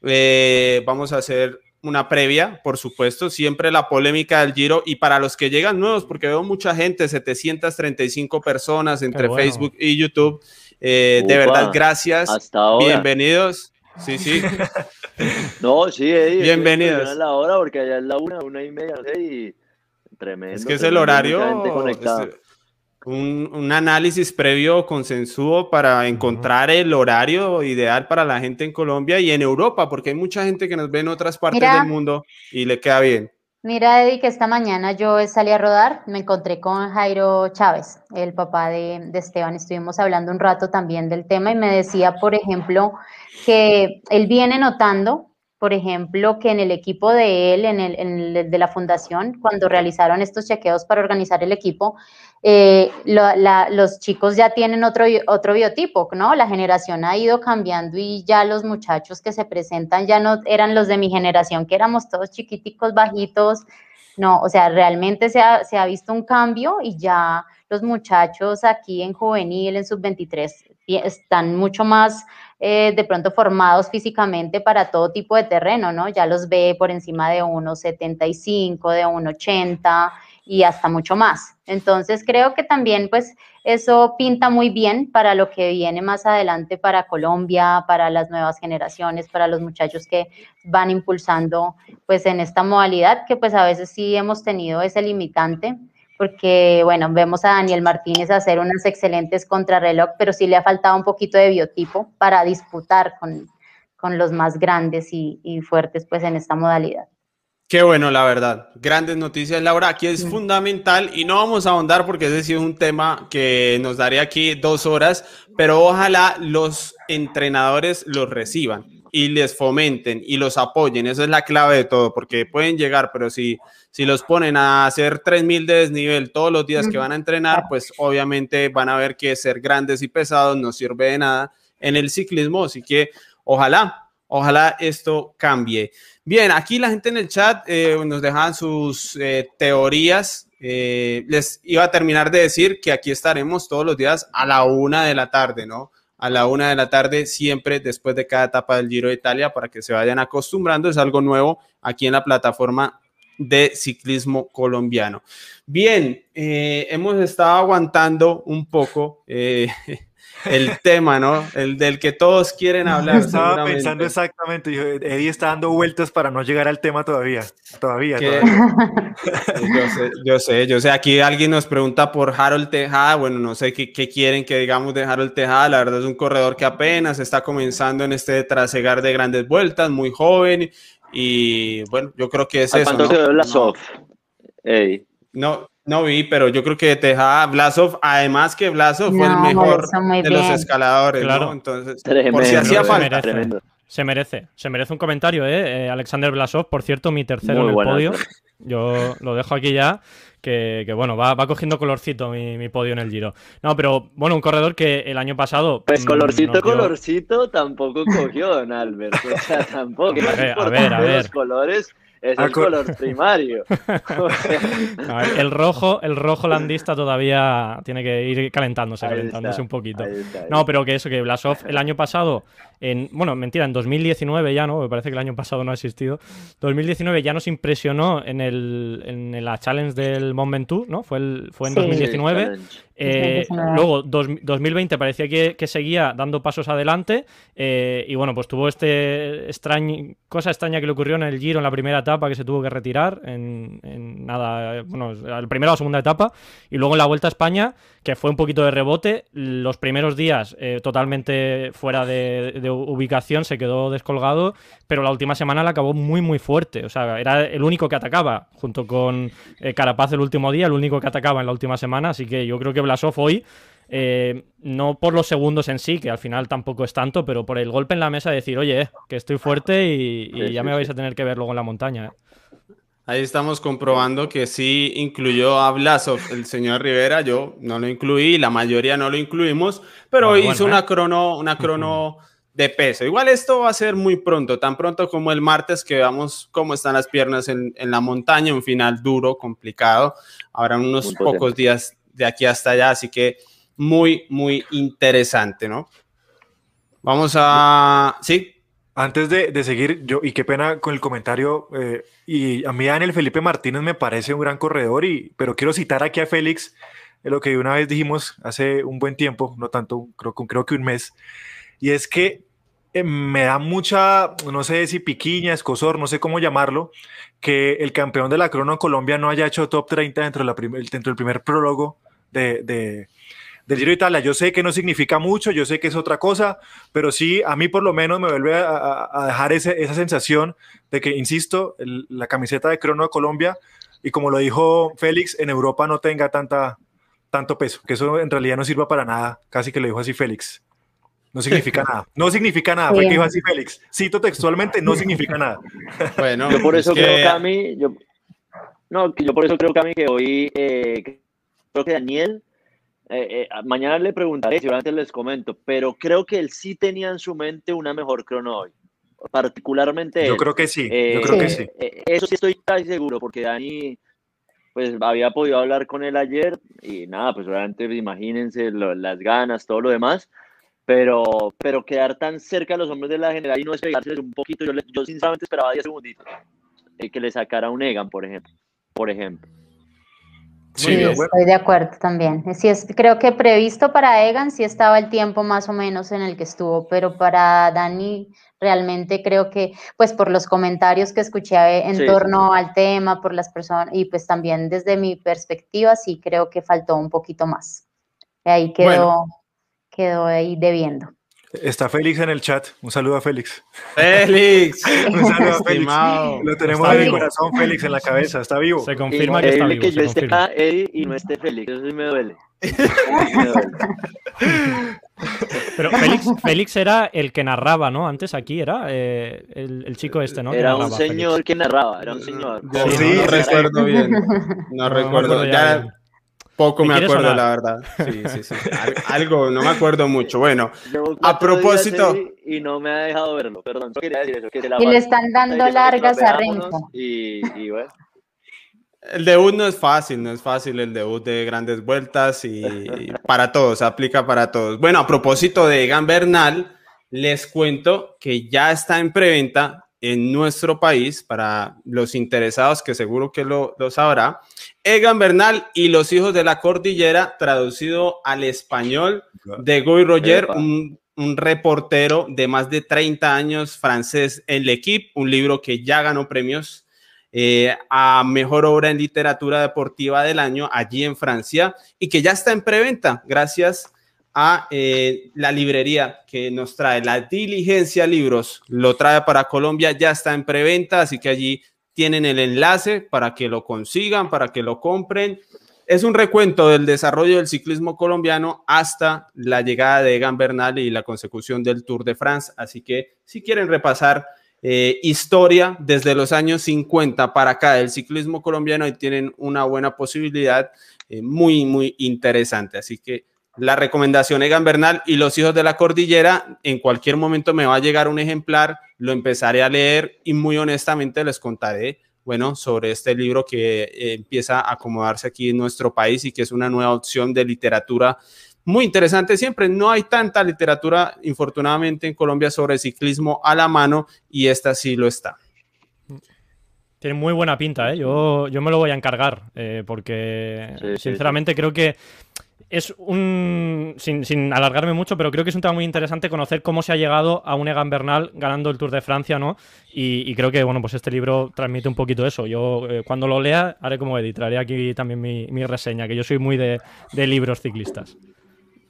eh, vamos a hacer una previa, por supuesto, siempre la polémica del Giro y para los que llegan nuevos, porque veo mucha gente, 735 personas entre Facebook y YouTube. Eh, de verdad, gracias. Hasta ahora. Bienvenidos. Sí, sí. [LAUGHS] no, sí, Eddie, Bienvenidos. Es la hora porque allá es la una, una y media, y tremendo. Es que es el horario. Este, un, un, análisis previo consensuo para encontrar el horario ideal para la gente en Colombia y en Europa, porque hay mucha gente que nos ve en otras partes del mundo y le queda bien. Mira, Eddie, que esta mañana yo salí a rodar, me encontré con Jairo Chávez, el papá de, de, Esteban, estuvimos hablando un rato también del tema y me decía, por ejemplo, que él viene notando, por ejemplo, que en el equipo de él, en el, en el de la fundación, cuando realizaron estos chequeos para organizar el equipo, eh, los chicos ya tienen otro, otro biotipo, ¿no? La generación ha ido cambiando y ya los muchachos que se presentan ya no eran los de mi generación, que éramos todos chiquiticos, bajitos. No, o sea, realmente se ha, se ha visto un cambio y ya los muchachos aquí en juvenil, en sub-23, están mucho más eh, de pronto formados físicamente para todo tipo de terreno, ¿no? Ya los ve por encima de 1,75, de 1,80 y hasta mucho más. Entonces creo que también pues eso pinta muy bien para lo que viene más adelante para Colombia, para las nuevas generaciones, para los muchachos que van impulsando pues en esta modalidad que pues a veces sí hemos tenido ese limitante porque bueno, vemos a Daniel Martínez hacer unas excelentes contrarreloj, pero sí le ha faltado un poquito de biotipo para disputar con, con los más grandes y, y fuertes pues en esta modalidad. Qué bueno, la verdad. Grandes noticias, Laura. Aquí es fundamental y no vamos a ahondar porque ese sí es un tema que nos daría aquí dos horas, pero ojalá los entrenadores los reciban y les fomenten y los apoyen. Esa es la clave de todo, porque pueden llegar, pero si, si los ponen a hacer 3000 de desnivel todos los días que van a entrenar, pues obviamente van a ver que ser grandes y pesados no sirve de nada en el ciclismo. Así que ojalá, ojalá esto cambie. Bien, aquí la gente en el chat eh, nos dejan sus eh, teorías. Eh, les iba a terminar de decir que aquí estaremos todos los días a la una de la tarde, ¿no? A la una de la tarde, siempre después de cada etapa del Giro de Italia, para que se vayan acostumbrando. Es algo nuevo aquí en la plataforma de ciclismo colombiano. Bien, hemos estado aguantando un poco el tema, ¿no? El del que todos quieren hablar. Estaba pensando exactamente, Eddie está dando vueltas para no llegar al tema todavía, todavía. todavía. [LAUGHS] yo, sé, yo sé, yo sé, aquí alguien nos pregunta por Harold Tejada, bueno, no sé qué, qué, quieren que digamos de Harold Tejada, la verdad es un corredor que apenas está comenzando en este trasegar de grandes vueltas, muy joven, y bueno, yo creo que es eso. ¿no? la soft? No, no vi, pero yo creo que Tejada, Blasov, además que Blasov fue el mejor de los escaladores, claro. Entonces, por si hacía falta. Se merece, se merece un comentario, ¿eh? eh Alexander Blasov, por cierto, mi tercero en el podio. Yo lo dejo aquí ya, que, bueno, va, va, cogiendo colorcito mi, mi, podio en el Giro. No, pero bueno, un corredor que el año pasado... Pues mm, colorcito, colorcito tampoco cogió Don Albert, o sea, tampoco. A ver, a ver, a ver. Los colores es el color primario. [LAUGHS] el rojo, el rojo landista todavía tiene que ir calentándose, calentándose un poquito. no, pero que eso, que Blasov el año pasado, en, bueno, mentira, en 2019 ya, ¿no? Me parece que el año pasado no ha existido. 2019 ya nos impresionó en, el, en la challenge del Mont Ventoux, ¿no? Fue, el, fue en 2019. Eh, luego, 2020 parecía que, seguía dando pasos adelante eh, y bueno, pues tuvo este extraño, cosa extraña que le ocurrió en el Giro en la primera etapa que se tuvo que retirar en, nada, bueno, la primera o segunda etapa y luego en la Vuelta a España que fue un poquito de rebote, los primeros días eh, totalmente fuera de, ubicación, se quedó descolgado, pero la última semana la acabó muy muy fuerte, o sea, era el único que atacaba junto con Carapaz el último día, el único que atacaba en la última semana, así que yo creo que Blasov hoy, eh, no por los segundos en sí, que al final tampoco es tanto, pero por el golpe en la mesa de decir, oye, eh, que estoy fuerte y, ya me vais a tener que ver luego en la montaña. Eh". Ahí estamos comprobando que sí incluyó a Blasov, el señor Rivera, yo no lo incluí, la mayoría no lo incluimos, pero hizo una crono, una crono de peso. Igual esto va a ser muy pronto, tan pronto como el martes que veamos cómo están las piernas en, en la montaña, un final duro, complicado. Habrá unos pocos días de aquí hasta allá, así que muy, muy interesante, ¿no? Vamos a... ¿Sí? Antes de, seguir, yo, y qué pena con el comentario, eh, y a mí Daniel Felipe Martínez me parece un gran corredor, y, pero quiero citar aquí a Félix, lo que una vez dijimos hace un buen tiempo, no tanto, creo, creo que un mes, y es que eh, me da mucha, no sé si piquiña, escosor, no sé cómo llamarlo, que el campeón de la crono en Colombia no haya hecho top 30 dentro, del primer prólogo de, de, del Giro de Italia. Yo sé que no significa mucho, yo sé que es otra cosa, pero sí, a mí por lo menos me vuelve a, dejar esa sensación de que, insisto, la camiseta de crono de Colombia, y como lo dijo Félix, en Europa no tenga tanto peso, que eso en realidad no sirva para nada, casi que lo dijo así Félix. No significa [LAUGHS] nada. No significa nada. Fue que dijo así Félix. Cito textualmente, no [LAUGHS] significa nada. [LAUGHS] Bueno, yo por eso creo, Cami, yo, no, yo por eso creo, Cami, que hoy eh, creo que Daniel, eh, eh, mañana le preguntaré, si antes les comento, pero creo que él sí tenía en su mente una mejor crono hoy. Particularmente. Yo creo que sí. yo creo que sí. eso sí estoy casi seguro, porque Dani pues había podido hablar con él ayer y nada, pues obviamente imagínense las ganas, todo lo demás, pero, pero quedar tan cerca a los hombres de la general y no despegarse un poquito, yo, yo sinceramente esperaba 10 segunditos eh, que le sacara un Egan, por ejemplo. Por ejemplo. Sí, estoy de acuerdo también. Sí, es, creo que previsto para Egan sí estaba el tiempo más o menos en el que estuvo, pero para Dani realmente creo que, pues por los comentarios que escuché en torno al tema, por las personas, y pues también desde mi perspectiva, sí creo que faltó un poquito más. Ahí quedó quedó ahí debiendo. Está Félix en el chat. Un saludo a Félix. Félix. [LAUGHS] Un saludo a Félix. Lo tenemos en el corazón, Félix, en la cabeza. Está vivo. Se confirma que está vivo. que yo esté acá, Eddie, y no esté Félix. Eso sí me duele. Pero Félix, Félix, era el que narraba, ¿no? Antes aquí era eh, el, el, chico este, ¿no? Era un señor que narraba, era un señor. Sí, no, recuerdo bien. No, recuerdo. Ya, poco me acuerdo, la verdad. Sí, sí, sí. Algo, no me acuerdo mucho. Bueno, a propósito. Y no me ha dejado verlo, perdón. Quería decir eso, que y le están dando largas a Renko. Y, y bueno. El debut no es fácil, no es fácil el debut de grandes vueltas y, para todos, aplica para todos. Bueno, a propósito de Egan Bernal, les cuento que ya está en preventa en nuestro país, para los interesados que seguro que lo, sabrá, Egan Bernal y los hijos de la cordillera, traducido al español de Guy Roger, un, reportero de más de 30 años francés en L'Equipe, un libro que ya ganó premios eh, a Mejor Obra en Literatura Deportiva del Año allí en Francia y que ya está en preventa gracias a eh, la librería que nos trae la diligencia libros, lo trae para Colombia, ya está en preventa, así que allí tienen el enlace para que lo consigan, para que lo compren. Es un recuento del desarrollo del ciclismo colombiano hasta la llegada de Egan Bernal y la consecución del Tour de France. Así que si quieren repasar eh, historia desde los años 50 para acá del ciclismo colombiano, ahí tienen una buena posibilidad eh, muy, muy interesante. Así que la recomendación Egan Bernal y los hijos de la cordillera, en cualquier momento me va a llegar un ejemplar, lo empezaré a leer y muy honestamente les contaré, bueno, sobre este libro que eh, empieza a acomodarse aquí en nuestro país y que es una nueva opción de literatura muy interesante siempre. No hay tanta literatura, infortunadamente, en Colombia sobre ciclismo a la mano y esta sí lo está. Tiene muy buena pinta, ¿eh? yo, yo me lo voy a encargar, eh, porque sinceramente creo que es un. Sin, alargarme mucho, pero creo que es un tema muy interesante conocer cómo se ha llegado a un Egan Bernal ganando el Tour de Francia, ¿no? Y, creo que, bueno, pues este libro transmite un poquito eso. Yo, eh, cuando lo lea, haré como editaré aquí también mi, reseña, que yo soy muy de libros ciclistas.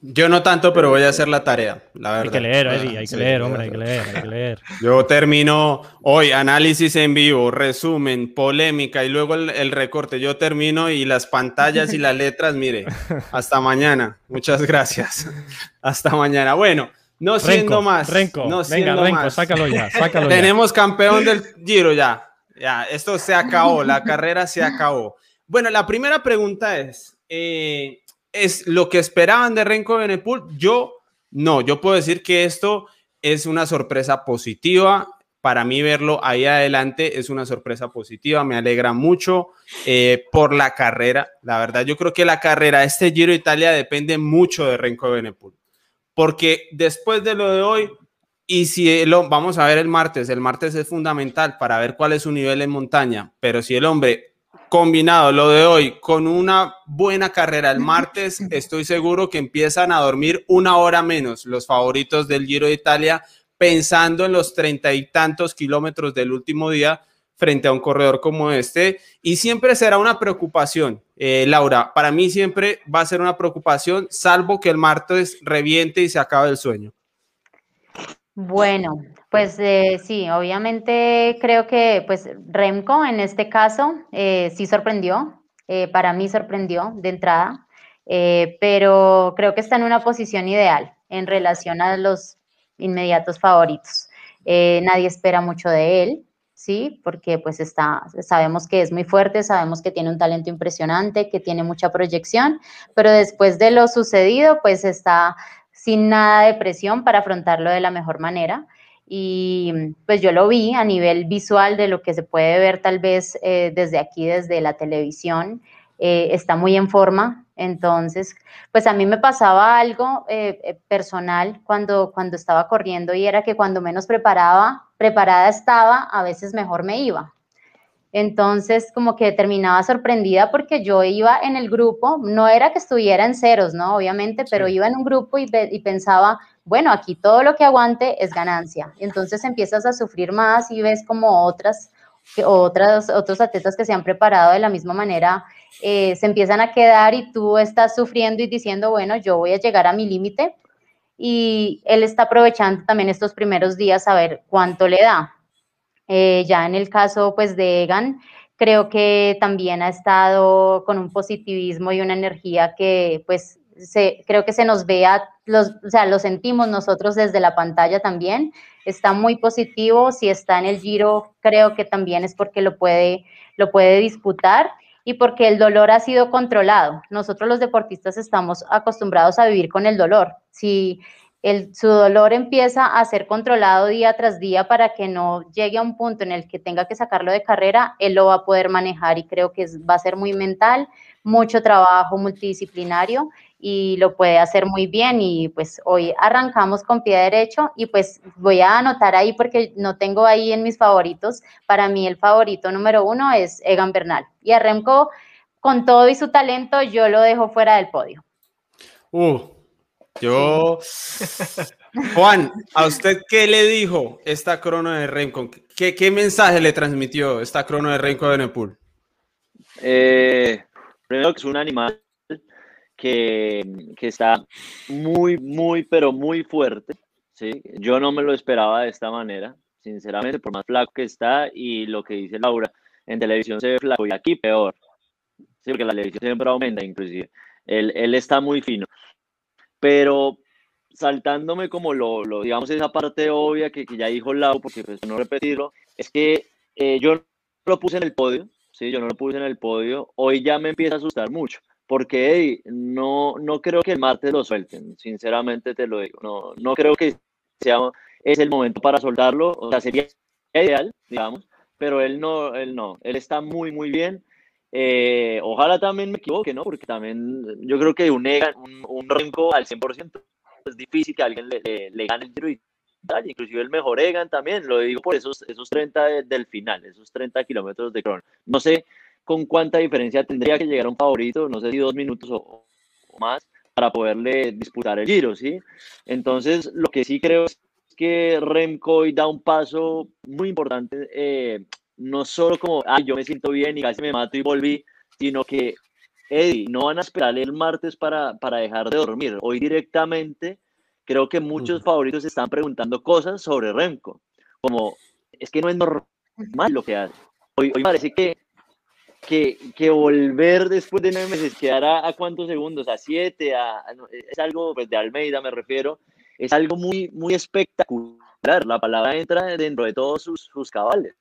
Yo no tanto, pero voy a hacer la tarea, la verdad. Hay que leer, Eddie, hay que leer, hombre, hay que leer, hay que leer. [LAUGHS] Yo termino hoy análisis en vivo, resumen, polémica y luego el, recorte. Yo termino y las pantallas y las letras, mire, [LAUGHS] hasta mañana. Muchas gracias. [LAUGHS] Hasta mañana. Bueno, no siendo más. Renko, no venga, Renko, sácalo ya, sácalo Tenemos campeón del Giro ya. Ya, esto se acabó, la carrera se acabó. Bueno, la primera pregunta es, eh, es lo que esperaban de Renko Benepul. Yo no, yo puedo decir que esto es una sorpresa positiva. Para mí verlo ahí adelante es una sorpresa positiva, me alegra mucho eh, por la carrera. La verdad, yo creo que la carrera, este Giro Italia depende mucho de Renko Benepul, porque después de lo de hoy, Y si lo vamos a ver el martes, el martes es fundamental para ver cuál es su nivel en montaña, pero si el hombre combinado lo de hoy con una buena carrera el martes, estoy seguro que empiezan a dormir una hora menos los favoritos del Giro de Italia, pensando en los treinta y tantos kilómetros del último día frente a un corredor como este. Y siempre será una preocupación, eh, Laura. Para mí siempre va a ser una preocupación, salvo que el martes reviente y se acabe el sueño. Bueno, pues eh, sí, obviamente creo que pues Remco en este caso eh, sí sorprendió, eh, para mí sorprendió de entrada, pero creo que está en una posición ideal en relación a los inmediatos favoritos. nadie espera mucho de él, ¿sí? Porque pues está, sabemos que es muy fuerte, sabemos que tiene un talento impresionante, que tiene mucha proyección, pero después de lo sucedido, pues está sin nada de presión para afrontarlo de la mejor manera. Y pues yo lo vi a nivel visual de lo que se puede ver tal vez eh, desde aquí, desde la televisión. Eh, está muy en forma. Entonces, pues a mí me pasaba algo eh, personal cuando, cuando estaba corriendo y era que cuando menos preparaba, preparada estaba, a veces mejor me iba. Entonces, como que terminaba sorprendida porque yo iba en el grupo, no era que estuviera en ceros, ¿no? Obviamente, pero iba en un grupo y, pensaba, bueno, aquí todo lo que aguante es ganancia. Entonces empiezas a sufrir más y ves como otras, otras otros atletas que se han preparado de la misma manera eh, se empiezan a quedar y tú estás sufriendo y diciendo, bueno, yo voy a llegar a mi límite. Y él está aprovechando también estos primeros días a ver cuánto le da. Eh, ya en el caso pues de Egan, creo que también ha estado con un positivismo y una energía que pues se, creo que se nos vea, los, o sea, lo sentimos nosotros desde la pantalla también. Está muy positivo, si está en el giro, creo que también es porque lo puede, lo puede disputar y porque el dolor ha sido controlado. Nosotros los deportistas estamos acostumbrados a vivir con el dolor. Si su dolor empieza a ser controlado día tras día para que no llegue a un punto en el que tenga que sacarlo de carrera, él lo va a poder manejar y creo que va a ser muy mental, mucho trabajo multidisciplinario y lo puede hacer muy bien y pues hoy arrancamos con pie derecho y pues voy a anotar ahí porque no tengo ahí en mis favoritos, para mí el favorito número uno es Egan Bernal y a Remco con todo y su talento yo lo dejo fuera del podio. Uh, yo, Juan, ¿a usted qué le dijo esta crono de Remco? ¿Qué, qué mensaje le transmitió esta crono de Remco de Nepal? Eh, primero que es un animal que, está muy, muy, pero muy fuerte. ¿sí? Yo no me lo esperaba de esta manera, sinceramente, por más flaco que está y lo que dice Laura, en televisión se ve flaco y aquí peor. Sí, porque la televisión siempre aumenta inclusive. Él, él está muy fino pero saltándome como lo, lo, digamos, esa parte obvia que, que ya dijo Lau, porque pues no repetirlo, es que eh, yo no lo puse en el podio, sí, yo no lo puse en el podio, hoy ya me empieza a asustar mucho, porque no, no creo que el martes lo suelten, sinceramente te lo digo, no, no creo que sea, es el momento para soltarlo, o sea, sería ideal, digamos, pero él no, él no, él está muy, muy bien, eh, ojalá también me equivoque, ¿no? Porque también yo creo que un, un, un Renko al 100% es difícil que alguien le, le, gane el Giro y tal, inclusive el mejor Egan también, lo digo por esos, esos 30 del final, esos 30 kilómetros de crono. No sé con cuánta diferencia tendría que llegar un favorito, no sé si dos minutos o, más, para poderle disputar el Giro, ¿sí? Entonces, lo que sí creo es que Remco hoy da un paso muy importante eh, no solo como, ay, yo me siento bien y casi me mato y volví, sino que, Eddie, no van a esperar el martes para, para dejar de dormir. Hoy directamente, creo que muchos favoritos están preguntando cosas sobre Remco, como, es que no es normal lo que hace. Hoy, hoy parece que, que, que, volver después de nueve meses, quedar a, cuántos segundos, a siete, a, es algo, pues de Almeida me refiero, es algo muy, muy espectacular. La palabra entra dentro de todos sus, sus cabales.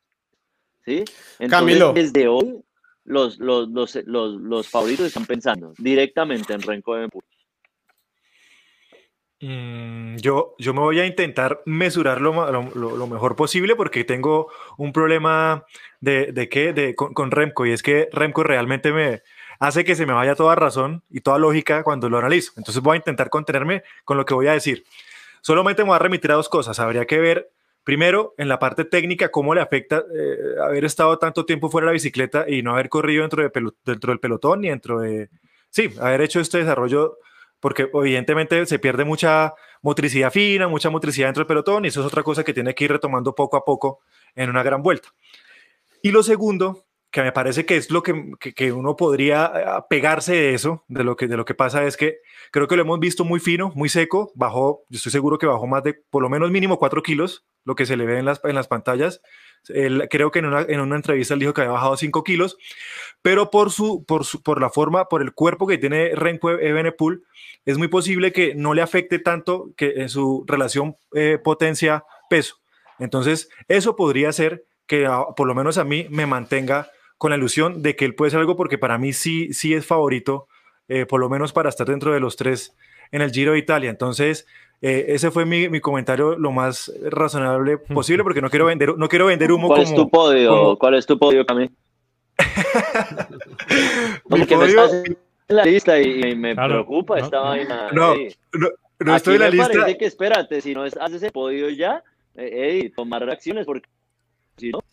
¿sí? Entonces, Camilo. desde hoy, los, los, los, los, favoritos están pensando directamente en Renko de mm, yo, yo me voy a intentar mesurar lo, lo, mejor posible porque tengo un problema de, de qué, de, con, Remco, y es que Remco realmente me hace que se me vaya toda razón y toda lógica cuando lo analizo. Entonces voy a intentar contenerme con lo que voy a decir. Solamente me voy a remitir a dos cosas. Habría que ver, primero, en la parte técnica, cómo le afecta eh, haber estado tanto tiempo fuera de la bicicleta y no haber corrido dentro, de dentro del pelotón y dentro de... Sí, haber hecho este desarrollo, porque evidentemente se pierde mucha motricidad fina, mucha motricidad dentro del pelotón y eso es otra cosa que tiene que ir retomando poco a poco en una gran vuelta. Y lo segundo, que me parece que es lo que, que, uno podría pegarse de eso, de lo, que, de lo que pasa es que creo que lo hemos visto muy fino, muy seco, bajó, yo estoy seguro que bajó más de, por lo menos mínimo 4 kilos, lo que se le ve en las, en las pantallas. Creo que en una, en una entrevista él dijo que había bajado 5 kilos, pero por, su, por, su, por la forma, por el cuerpo que tiene Renko Ebenepool, es muy posible que no le afecte tanto que en su relación eh, potencia-peso. Entonces, eso podría ser que por lo menos a mí me mantenga con la ilusión de que él puede ser algo porque para mí sí, sí es favorito, eh, por lo menos para estar dentro de los tres en el Giro de Italia. Entonces, eh, ese fue mi, mi, comentario lo más razonable posible porque no quiero vender, no quiero vender humo. ¿Cuál es tu podio? ¿Cuál es tu podio, Camilo? [LAUGHS] porque me estás en la lista y, me preocupa esta vaina. No, no, no estoy en la lista. Parece que espérate, si no haces el podio ya, eh, tomar reacciones porque si no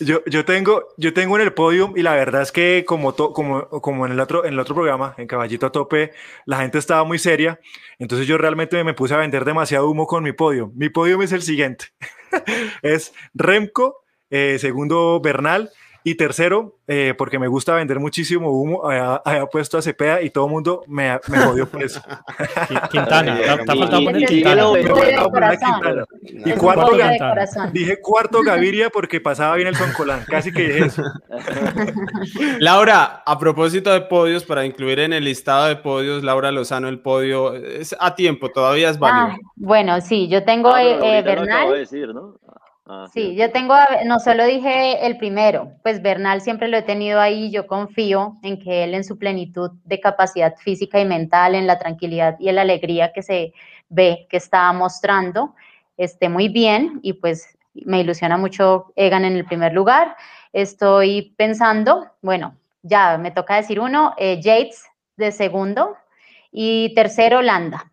yo, yo, tengo, yo tengo en el podio y la verdad es que como, como, como en, el otro, en el otro programa, en Caballito a Tope, la gente estaba muy seria. Entonces yo realmente me puse a vender demasiado humo con mi podio. Mi podio es el siguiente. [LAUGHS] es Remco, eh, segundo Bernal, y tercero, eh, porque me gusta vender muchísimo humo, había, puesto a Cepeda y todo el mundo me, me jodió por eso. Quintana, te ha faltado poner Quintana. Y cuarto, dije cuarto Gaviria porque pasaba bien el Soncolán, casi que dije eso. [LAUGHS] Laura, a propósito de podios, para incluir en el listado de podios, Laura Lozano, el podio es a tiempo, todavía es válido. Ah, bueno, sí, yo tengo ah, eh, Bernal. Decir, ¿no? Ah, sí, yo tengo, no solo dije el primero, pues Bernal siempre lo he tenido ahí, yo confío en que él en su plenitud de capacidad física y mental, en la tranquilidad y en la alegría que se ve que está mostrando, esté muy bien y pues me ilusiona mucho Egan en el primer lugar. Estoy pensando, bueno, ya me toca decir uno, eh, Yates de segundo y tercero Landa.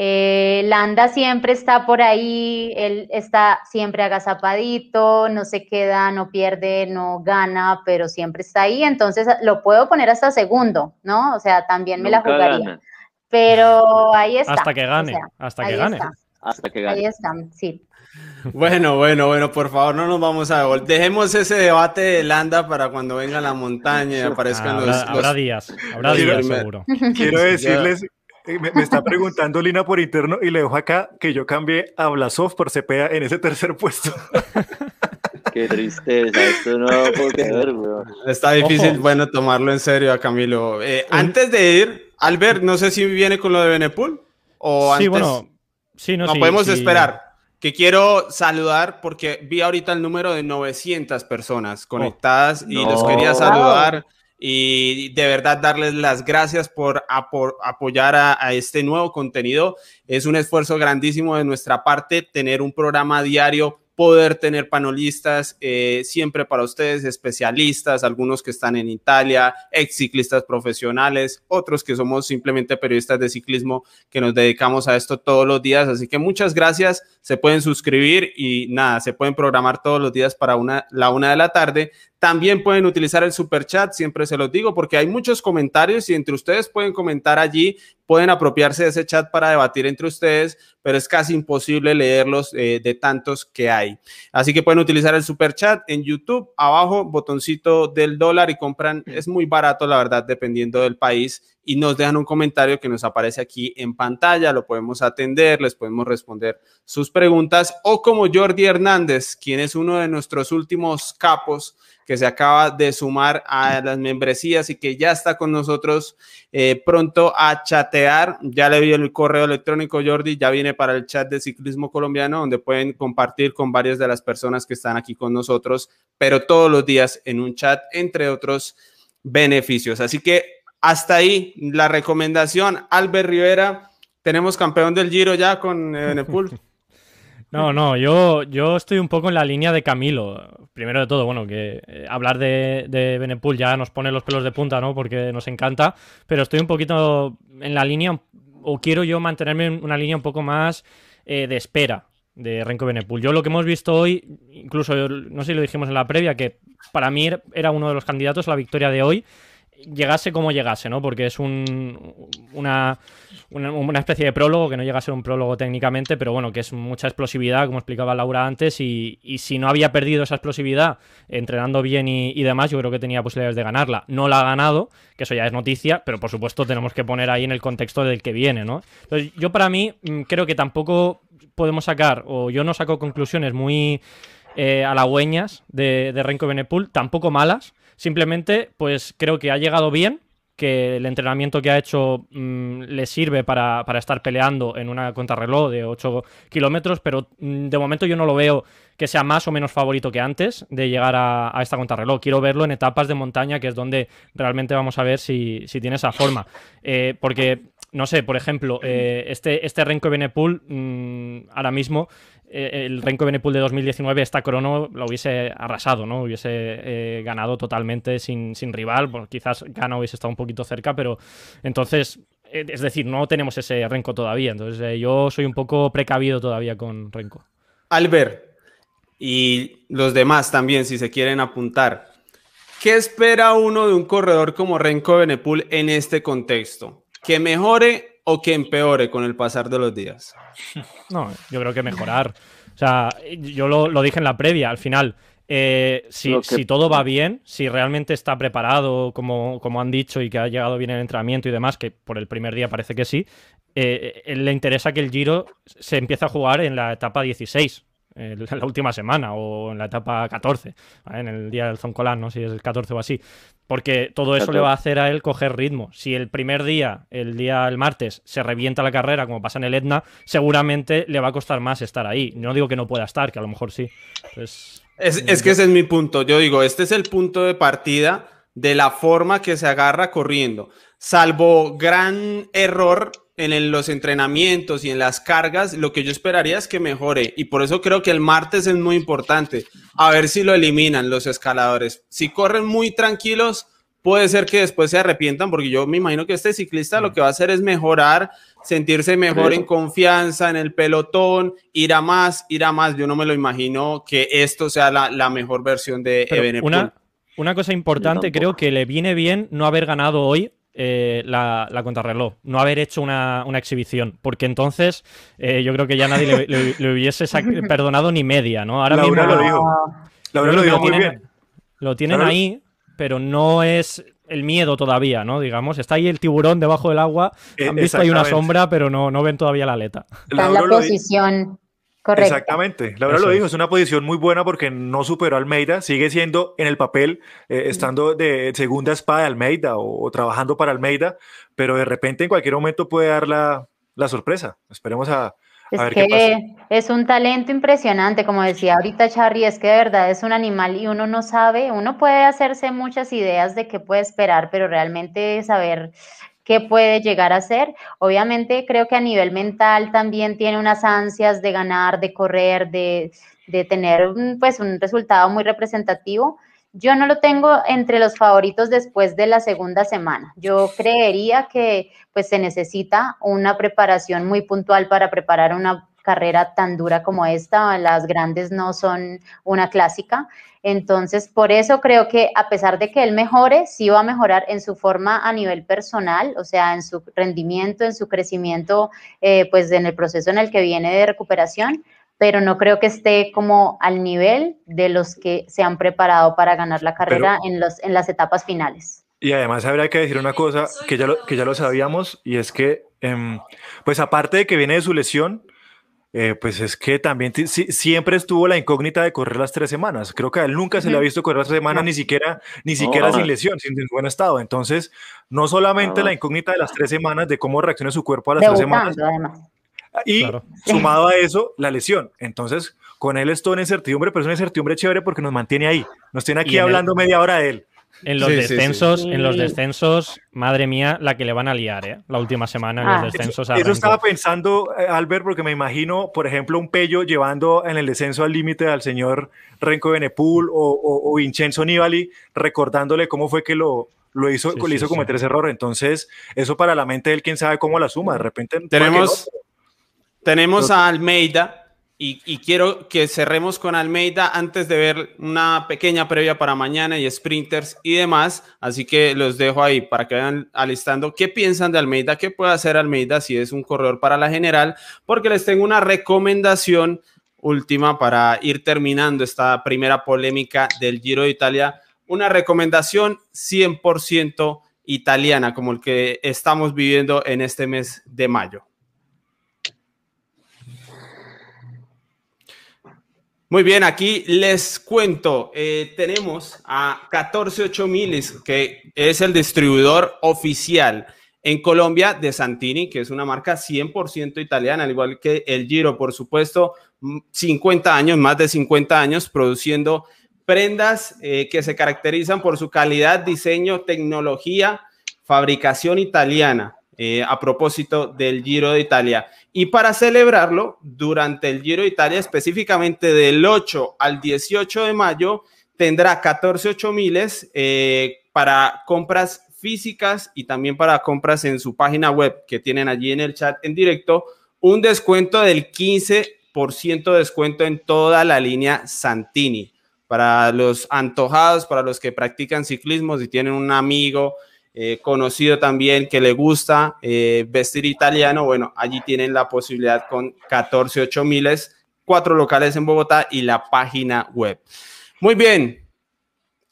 Eh, Landa siempre está por ahí, él está siempre agazapadito, no se queda, no pierde, no gana, pero siempre está ahí, entonces lo puedo poner hasta segundo, ¿no? O sea, también me la jugaría. Pero ahí está. Hasta que gane, hasta que gane. Hasta que gane. Ahí está, sí. Bueno, bueno, bueno, por favor, no nos vamos a Dejemos ese debate de Landa para cuando venga la montaña y [LAUGHS] aparezcan los, Habrá días, habrá días seguro. Quiero [LAUGHS] decirles eh, me, está preguntando Lina por interno y le dejo acá que yo cambié a Blasov por Cepeda en ese tercer puesto. [LAUGHS] Qué tristeza, esto no puedo creer, Está difícil, bueno, tomarlo en serio a Camilo. Eh, antes de ir, Albert, no sé si viene con lo de Benepul o antes. Sí, bueno, sí, no, no podemos esperar. Que quiero saludar porque vi ahorita el número de 900 personas oh. conectadas y los quería saludar y de verdad darles las gracias por, apoyar a, este nuevo contenido. Es un esfuerzo grandísimo de nuestra parte tener un programa diario poder tener panelistas eh, siempre para ustedes, especialistas, algunos que están en Italia, ex ciclistas profesionales, otros que somos simplemente periodistas de ciclismo que nos dedicamos a esto todos los días. Así que muchas gracias, se pueden suscribir y nada, se pueden programar todos los días para una, la una de la tarde. También pueden utilizar el super chat, siempre se los digo, porque hay muchos comentarios y entre ustedes pueden comentar allí, pueden apropiarse de ese chat para debatir entre ustedes, pero es casi imposible leerlos eh, de tantos que hay. Así que pueden utilizar el super chat en YouTube, abajo, botoncito del dólar y compran, es muy barato, la verdad, dependiendo del país y nos dejan un comentario que nos aparece aquí en pantalla, lo podemos atender, les podemos responder sus preguntas o como Jordi Hernández, quien es uno de nuestros últimos capos que se acaba de sumar a las membresías y que ya está con nosotros eh, pronto a chatear. Ya le vi el correo electrónico, Jordi, ya viene para el chat de ciclismo colombiano, donde pueden compartir con varias de las personas que están aquí con nosotros, pero todos los días en un chat, entre otros beneficios. Así que hasta ahí la recomendación. Albert Rivera, tenemos campeón del Giro ya con Benepul. [LAUGHS] No, no, yo, yo estoy un poco en la línea de Camilo. Primero de todo, bueno, que eh, hablar de, de Benepul ya nos pone los pelos de punta, ¿no? Porque nos encanta, pero estoy un poquito en la línea, o quiero yo mantenerme en una línea un poco más de espera de Renko Benepul. Yo lo que hemos visto hoy, incluso no sé si lo dijimos en la previa, que para mí era uno de los candidatos a la victoria de hoy llegase como llegase, ¿no? Porque es un, una, una, especie de prólogo, que no llega a ser un prólogo técnicamente, pero bueno, que es mucha explosividad, como explicaba Laura antes, y, si no había perdido esa explosividad entrenando bien y, demás, yo creo que tenía posibilidades de ganarla. No la ha ganado, que eso ya es noticia, pero por supuesto tenemos que poner ahí en el contexto del que viene, ¿no? Entonces, yo para mí mm, creo que tampoco podemos sacar, o yo no saco conclusiones muy eh, halagüeñas de, de Renko Benepul, tampoco malas, Simplemente, pues creo que ha llegado bien, que el entrenamiento que ha hecho mm, le sirve para, estar peleando en una contrarreloj de 8 kilómetros, pero mm, de momento yo no lo veo que sea más o menos favorito que antes de llegar a, esta contrarreloj. Quiero verlo en etapas de montaña, que es donde realmente vamos a ver si, tiene esa forma. Eh, porque, no sé, por ejemplo, eh, este, este Renko Benepul mm, ahora mismo eh, el Renko Benepul de 2019, esta crono lo hubiese arrasado, ¿no? Hubiese eh, ganado totalmente sin, rival. quizás Gana hubiese estado un poquito cerca, pero entonces, eh, es decir, no tenemos ese Renko todavía. Entonces, yo soy un poco precavido todavía con Renko. Albert, y los demás también, si se quieren apuntar. ¿Qué espera uno de un corredor como Renko Benepul en este contexto? ¿Que mejore o que empeore con el pasar de los días? [LAUGHS] No, yo creo que mejorar. O sea, yo lo, dije en la previa, al final, eh, si, todo va bien, si realmente está preparado, como, como, han dicho, y que ha llegado bien el entrenamiento y demás, que por el primer día parece que sí, eh, eh, le interesa que el Giro se empiece a jugar en la etapa 16 en [LAUGHS] la última semana o en la etapa 14, en el día del Zoncolán, ¿no? si es el 14 o así. Porque todo eso le va a hacer a él coger ritmo. Si el primer día, el día, el martes, se revienta la carrera, como pasa en el Etna, seguramente le va a costar más estar ahí. No digo que no pueda estar, que a lo mejor sí. Pues, es, es que ese es mi punto. Yo digo, este es el punto de partida de la forma que se agarra corriendo. Salvo gran error en los entrenamientos y en las cargas, lo que yo esperaría es que mejore. Y por eso creo que el martes es muy importante. A ver si lo eliminan los escaladores. Si corren muy tranquilos, puede ser que después se arrepientan, porque yo me imagino que este ciclista lo que va a hacer es mejorar, sentirse mejor en confianza en el pelotón, ir a más, ir a más. Yo no me lo imagino que esto sea la, mejor versión de Una, una cosa importante, creo que le viene bien no haber ganado hoy eh, la, contrarreloj, no haber hecho una, exhibición, porque entonces eh, yo creo que ya nadie le, [LAUGHS] hubiese perdonado ni media, ¿no? Ahora mismo lo dijo. lo dijo muy bien. Lo tienen ahí, pero no es el miedo todavía, ¿no? Digamos, está ahí el tiburón debajo del agua, eh, han visto ahí una sombra, pero no, no ven todavía la aleta. Está en la posición Exactamente, Laura lo dijo, es una posición muy buena porque no superó a Almeida, sigue siendo en el papel, eh, estando de segunda espada de Almeida o, trabajando para Almeida, pero de repente en cualquier momento puede dar la, sorpresa. Esperemos a, ver qué pasa. Es un talento impresionante, como decía ahorita Charlie, es que de verdad es un animal y uno no sabe, uno puede hacerse muchas ideas de qué puede esperar, pero realmente saber qué puede llegar a ser. Obviamente creo que a nivel mental también tiene unas ansias de ganar, de correr, de, tener pues un resultado muy representativo. Yo no lo tengo entre los favoritos después de la segunda semana. Yo creería que pues se necesita una preparación muy puntual para preparar una carrera tan dura como esta. Las grandes no son una clásica. Entonces, por eso creo que a pesar de que él mejore, sí va a mejorar en su forma a nivel personal, o sea, en su rendimiento, en su crecimiento, eh, pues en el proceso en el que viene de recuperación, pero no creo que esté como al nivel de los que se han preparado para ganar la carrera en, los, en las etapas finales. Y además habría que decir una cosa que ya lo, que ya lo sabíamos, y es que, em, pues aparte de que viene de su lesión, eh, pues es que también siempre estuvo la incógnita de correr las tres semanas. Creo que a él nunca se le ha visto correr las tres semanas, ni siquiera, ni siquiera sin lesión, sin buen estado. Entonces, no solamente la incógnita de las tres semanas, de cómo reacciona su cuerpo a las tres semanas. Y sumado a [LAUGHS] eso, la lesión. Entonces, con él es todo en incertidumbre, pero es una incertidumbre chévere porque nos mantiene ahí. Nos tiene aquí hablando media hora de él. En los descensos, en los descensos, madre mía, la que le van a liar, ¿eh? La última semana en los ah. descensos. Eso, estaba pensando, eh, Albert, porque me imagino, por ejemplo, un Pello llevando en el descenso al límite al señor Renko Benepul o, Vincenzo Nibali, recordándole cómo fue que lo, lo hizo, le hizo cometer ese error. Entonces, eso para la mente de él, quién sabe cómo la suma. De repente. Tenemos. tenemos a Almeida y, quiero que cerremos con Almeida antes de ver una pequeña previa para mañana y sprinters y demás. Así que los dejo ahí para que vayan alistando qué piensan de Almeida, qué puede hacer Almeida si es un corredor para la general, porque les tengo una recomendación última para ir terminando esta primera polémica del Giro de Italia. Una recomendación 100% italiana, como el que estamos viviendo en este mes de mayo. Muy bien, aquí les cuento, eh, tenemos a 148 que es el distribuidor oficial en Colombia de Santini, que es una marca 100% italiana, al igual que el Giro, por supuesto, 50 años, más de 50 años produciendo prendas eh, que se caracterizan por su calidad, diseño, tecnología, fabricación italiana. Eh, a propósito del Giro de Italia. Y para celebrarlo, durante el Giro de Italia, específicamente del 8 al 18 de mayo, tendrá 14 miles eh, para compras físicas y también para compras en su página web que tienen allí en el chat en directo, un descuento del 15% de descuento en toda la línea Santini. Para los antojados, para los que practican ciclismo, si tienen un amigo eh, conocido también que le gusta eh, vestir italiano, bueno, allí tienen la posibilidad con 14 8 miles, cuatro locales en Bogotá y la página web. Muy bien.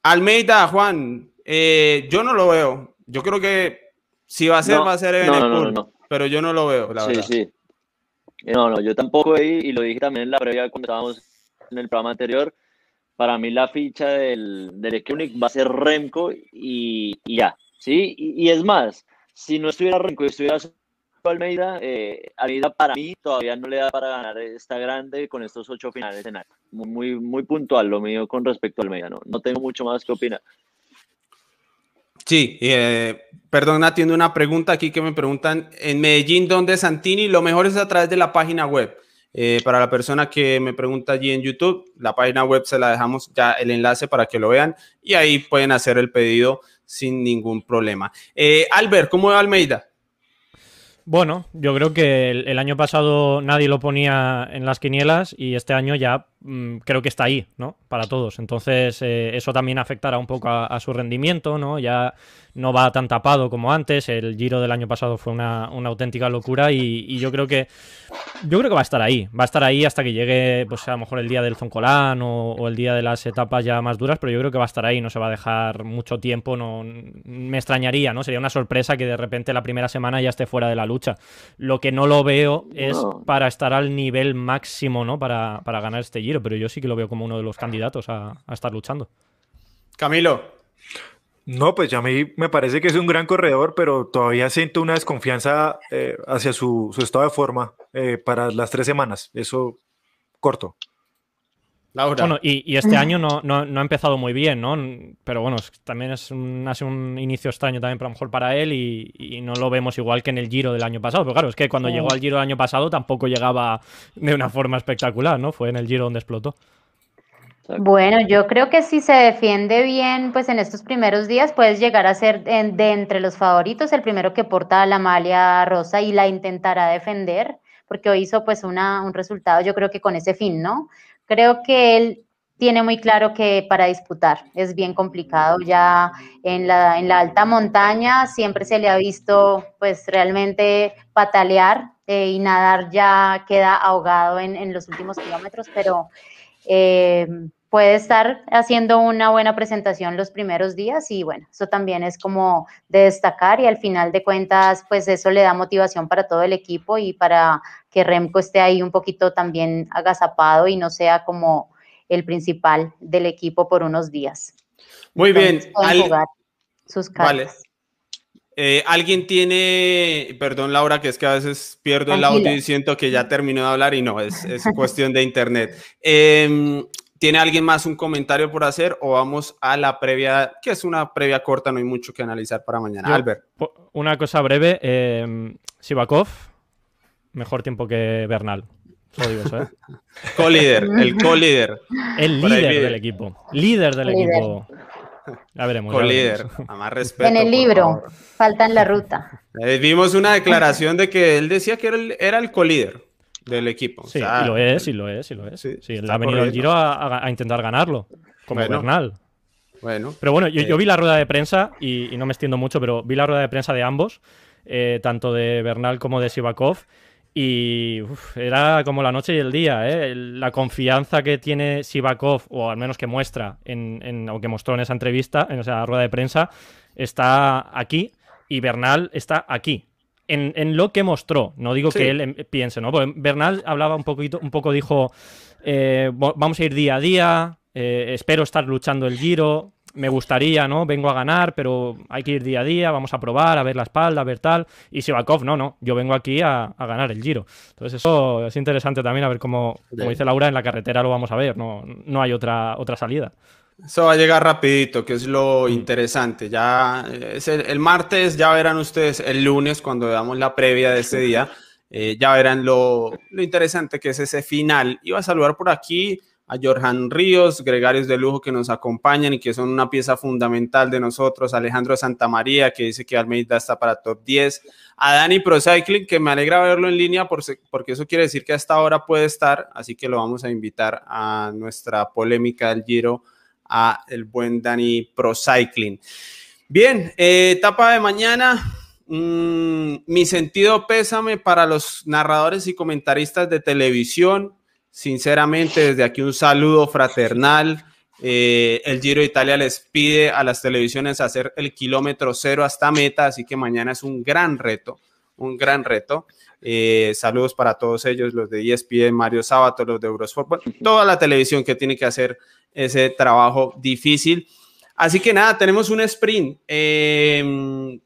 Almeida, Juan, eh, yo no lo veo. Yo creo que si va a ser, va a ser en el no, pero yo no lo veo, la sí, Sí, No, no, yo tampoco y lo dije también en la previa cuando estábamos en el programa anterior. Para mí la ficha del, del va a ser Remco y ya. ¿Sí? Y, es más, si no estuviera Renko y estuviera Almeida, eh, Almeida para mí todavía no le da para ganar esta grande con estos ocho finales en alto. Muy, muy puntual lo mío con respecto a Almeida, no, tengo mucho más que opinar. Sí, eh, atiendo una pregunta aquí que me preguntan, en Medellín, ¿dónde Santini? Lo mejor es a través de la página web. Eh, para la persona que me pregunta allí en YouTube, la página web se la dejamos ya el enlace para que lo vean y ahí pueden hacer el pedido sin ningún problema. Eh, Albert, ¿cómo va Almeida? Bueno, yo creo que el, año pasado nadie lo ponía en las quinielas y este año ya creo que está ahí, ¿no? Para todos. Entonces, eh, eso también afectará un poco a, a, su rendimiento, ¿no? Ya no va tan tapado como antes. El Giro del año pasado fue una, auténtica locura y, yo creo que yo creo que va a estar ahí. Va a estar ahí hasta que llegue, pues a lo mejor el día del Zoncolán o, el día de las etapas ya más duras, pero yo creo que va a estar ahí. No se va a dejar mucho tiempo. No me extrañaría, ¿no? Sería una sorpresa que de repente la primera semana ya esté fuera de la lucha. Lo que no lo veo es para estar al nivel máximo, ¿no? Para, ganar este Giro, pero yo sí que lo veo como uno de los candidatos a, a estar luchando. Camilo. No, pues ya a mí me parece que es un gran corredor, pero todavía siento una desconfianza eh, hacia su, estado de forma eh, para las tres semanas. Eso corto. Bueno, y, este año no, ha empezado muy bien, ¿no? Pero bueno, también es un, hace un inicio extraño también, a lo mejor para él, y, no lo vemos igual que en el Giro del año pasado. Pero claro, es que cuando llegó al Giro del año pasado tampoco llegaba de una forma espectacular, ¿no? Fue en el Giro donde explotó. Bueno, yo creo que si se defiende bien, pues en estos primeros días puedes llegar a ser de entre los favoritos el primero que porta la malia rosa y la intentará defender, porque hoy hizo pues una, un resultado, yo creo que con ese fin, ¿no? Creo que él tiene muy claro que para disputar es bien complicado. Ya en la, en la alta montaña siempre se le ha visto pues realmente patalear eh, y nadar ya queda ahogado en, en los últimos kilómetros, pero... Eh, puede estar haciendo una buena presentación los primeros días y bueno, eso también es como de destacar y al final de cuentas, pues eso le da motivación para todo el equipo y para que Remco esté ahí un poquito también agazapado y no sea como el principal del equipo por unos días. Muy bien. sus cartas. Eh, Alguien tiene, perdón Laura, que es que a veces pierdo el audio y siento que ya terminó de hablar y no, es, es [LAUGHS] cuestión de internet. Eh, ¿Tiene alguien más un comentario por hacer o vamos a la previa, que es una previa corta, no hay mucho que analizar para mañana? Albert. Una cosa breve, eh, Sivakov, mejor tiempo que Bernal. Digo ¿eh? [LAUGHS] co-líder, el co-líder. El líder del equipo. Líder del equipo. Ya veremos. Co-líder. más [LAUGHS] respeto. En el libro, falta en la ruta. Eh, vimos una declaración de que él decía que era el, era el co-líder. Del equipo. Sí, y lo es, y lo es, y lo es. Sí, él ha venido al Giro a, intentar ganarlo, como Bernal. Bueno. Pero bueno, yo, yo, vi la rueda de prensa, y, no me extiendo mucho, pero vi la rueda de prensa de ambos, eh, tanto de Bernal como de Sivakov, y era como la noche y el día, ¿eh? la confianza que tiene Sivakov, o al menos que muestra, en, o que mostró en esa entrevista, en esa rueda de prensa, está aquí y Bernal está aquí. En, lo que mostró, no digo que él em, piense, ¿no? Bernal hablaba un poquito, un poco dijo, eh, vamos a ir día a día, eh, espero estar luchando el giro, me gustaría, ¿no? Vengo a ganar, pero hay que ir día a día, vamos a probar, a ver la espalda, a ver tal. Y Sivakov, no, no, yo vengo aquí a, ganar el giro. Entonces eso es interesante también, a ver cómo, como dice Laura, en la carretera lo vamos a ver, no, no hay otra, otra salida. Eso va a llegar rapidito, que es lo interesante. Ya es el, martes, ya verán ustedes el lunes, cuando veamos la previa de este día, eh, ya verán lo, lo interesante que es ese final. Iba a saludar por aquí a Jorjan Ríos, gregarios de lujo que nos acompañan y que son una pieza fundamental de nosotros, Alejandro Santamaría, que dice que Almeida está para top 10, a Dani Procycling, que me alegra verlo en línea porque eso quiere decir que hasta ahora puede estar, así que lo vamos a invitar a nuestra polémica del Giro, a el buen Dani Procycling. Bien, eh, etapa de mañana, mm, mi sentido pésame para los narradores y comentaristas de televisión, Sinceramente, desde aquí un saludo fraternal. Eh, el Giro de Italia les pide a las televisiones hacer el kilómetro cero hasta meta, así que mañana es un gran reto, un gran reto. Eh, saludos para todos ellos, los de ESPN, Mario Sábato, los de Eurosport, toda la televisión que tiene que hacer ese trabajo difícil. Así que nada, tenemos un sprint. Em,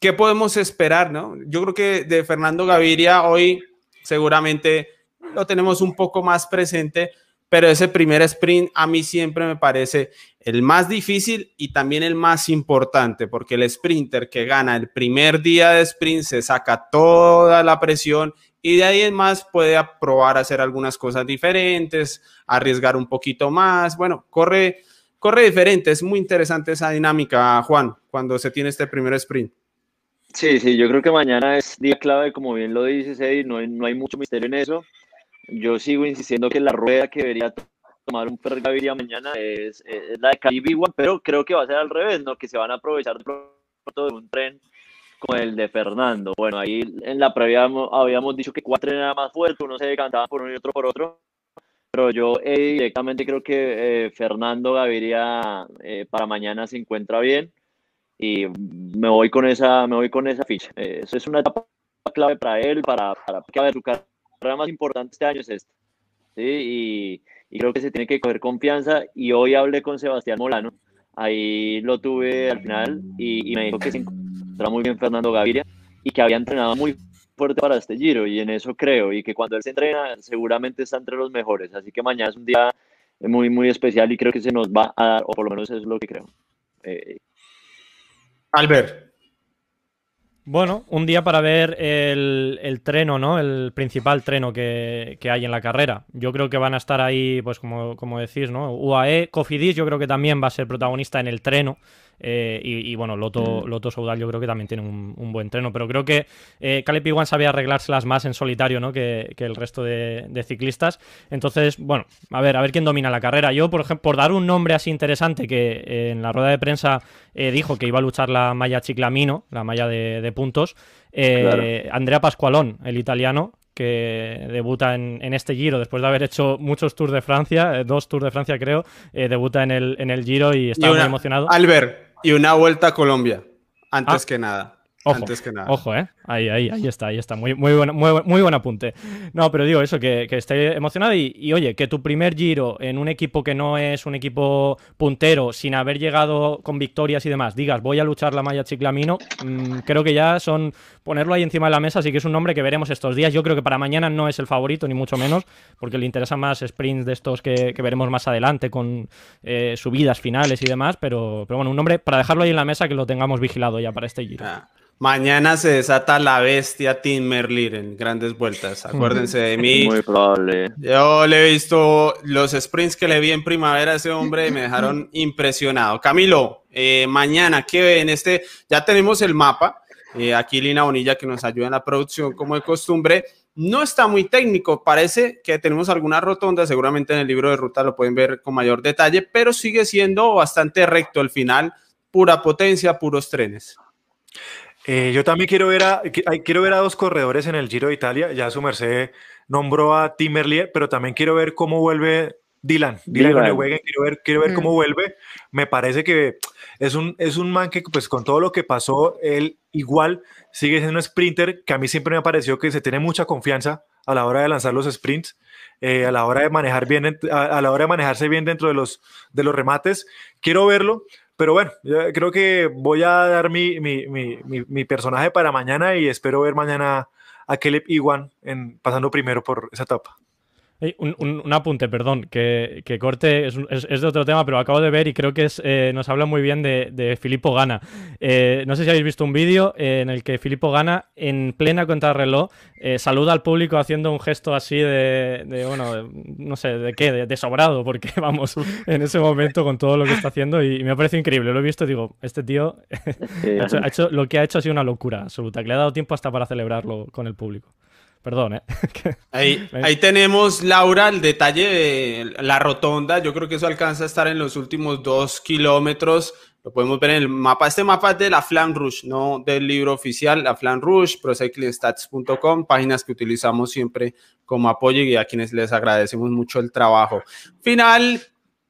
¿Qué podemos esperar? No? Yo creo que de Fernando Gaviria hoy seguramente lo tenemos un poco más presente, pero ese primer sprint a mí siempre me parece el más difícil y también el más importante, porque el sprinter que gana el primer día de sprint se saca toda la presión y de ahí en más puede probar hacer algunas cosas diferentes, arriesgar un poquito más, bueno, corre, corre diferente, es muy interesante esa dinámica, Juan, cuando se tiene este primer sprint. Sí, sí, yo creo que mañana es día clave, como bien lo dices, Eddie, no no hay mucho misterio en eso yo sigo insistiendo que la rueda que debería tomar un Fer Gaviria mañana es, la de Cali pero creo que va a ser al revés, ¿no? Que se van a aprovechar de de un tren como el de Fernando. Bueno, ahí en la previa habíamos dicho que cuatro era más fuerte, uno se decantaba por uno y otro por otro, pero yo eh, directamente creo que eh, Fernando Gaviria eh, para mañana se encuentra bien y me voy con esa, me voy con esa ficha. eso es una etapa clave para él, para, para que a su carrera más importante este año es esta. ¿sí? Y, creo que se tiene que coger confianza. Y hoy hablé con Sebastián Molano, ahí lo tuve al final y, me dijo que se encontraba muy bien Fernando Gaviria y que había entrenado muy fuerte para este giro y en eso creo y que cuando él se entrena seguramente está entre los mejores así que mañana es un día muy muy especial y creo que se nos va a dar o por lo menos eso es lo que creo eh, Albert bueno, un día para ver el, el treno, ¿no? El principal treno que, que, hay en la carrera. Yo creo que van a estar ahí, pues como, como decís, ¿no? UAE, Cofidis, yo creo que también va a ser protagonista en el treno. Eh, y, bueno, Loto, mm. Loto Soudal yo creo que también tiene un, buen treno, pero creo que eh, Caleb Iwan sabía arreglárselas más en solitario ¿no? que, el resto de, ciclistas. Entonces, bueno, a ver, a ver quién domina la carrera. Yo, por ejemplo, por dar un nombre así interesante que eh, en la rueda de prensa eh, dijo que iba a luchar la malla Chiclamino, la malla de, puntos, Andrea Pascualón, el italiano, que debuta en, este Giro después de haber hecho muchos Tours de Francia, dos Tours de Francia creo, debuta en el, en el Giro y está muy emocionado. Albert, y una vuelta a Colombia, antes ah. que nada. Ojo, antes que nada. Ojo, ¿eh? Ahí, ahí, ahí está, ahí está. Muy, muy, buen, muy, buen apunte. No, pero digo eso, que, esté emocionado y, oye, que tu primer giro en un equipo que no es un equipo puntero, sin haber llegado con victorias y demás, digas, voy a luchar la malla Chiclamino, mm, creo que ya son ponerlo ahí encima de la mesa, así que es un nombre que veremos estos días. Yo creo que para mañana no es el favorito, ni mucho menos, porque le interesa más sprints de estos que, veremos más adelante con eh, subidas finales y demás, pero, pero bueno, un nombre para dejarlo ahí en la mesa que lo tengamos vigilado ya para este giro. Ah. Mañana se desata la bestia Tim Merlir en grandes vueltas. Acuérdense de mí. Muy probable. Yo le he visto los sprints que le vi en primavera a ese hombre y me dejaron impresionado. Camilo, eh, mañana, ¿qué ven? Este, ya tenemos el mapa. Eh, aquí Lina Bonilla que nos ayuda en la producción como de costumbre. no está muy técnico. Parece que tenemos alguna rotonda, seguramente en el libro de ruta lo pueden ver con mayor detalle, pero sigue siendo bastante recto el final, pura potencia, puros trenes. Eh, yo también quiero ver, a, quiero ver a dos corredores en el Giro de Italia. Ya su merced nombró a Tim Merlier, pero también quiero ver cómo vuelve Dylan. Dylan, quiero ver, quiero ver cómo mm. vuelve. Me parece que es un, es un man que, pues, con todo lo que pasó, él igual sigue siendo un sprinter que a mí siempre me ha parecido que se tiene mucha confianza a la hora de lanzar los sprints, eh, a la hora de manejar bien, a, la hora de manejarse bien dentro de los, de los remates. Quiero verlo. Pero bueno, creo que voy a dar mi, mi, mi, mi, personaje para mañana y espero ver mañana a Caleb Iwan en, pasando primero por esa etapa un, apunte, perdón, que, corte, es, de otro tema, pero acabo de ver y creo que es, eh, nos habla muy bien de, Filippo Gana. Eh, no sé si habéis visto un vídeo eh, en el que Filippo Gana, en plena contrarreloj, saluda al público haciendo un gesto así de, bueno, no sé, de qué, de, sobrado, porque [LAUGHS] vamos, en ese momento con todo lo que está haciendo y, me ha parecido increíble. Lo he visto y digo, este tío [LAUGHS] ha hecho, lo que ha hecho ha sido una locura absoluta, que le ha dado tiempo hasta para celebrarlo con el público. Perdón, ¿eh? [LAUGHS] ahí, ahí tenemos, Laura, el detalle de la rotonda. Yo creo que eso alcanza a estar en los últimos dos kilómetros. Lo podemos ver en el mapa. Este mapa es de la Flan Rouge, no del libro oficial, la Flan Rouge, procyclingstats.com, páginas que utilizamos siempre como apoyo y a quienes les agradecemos mucho el trabajo. Final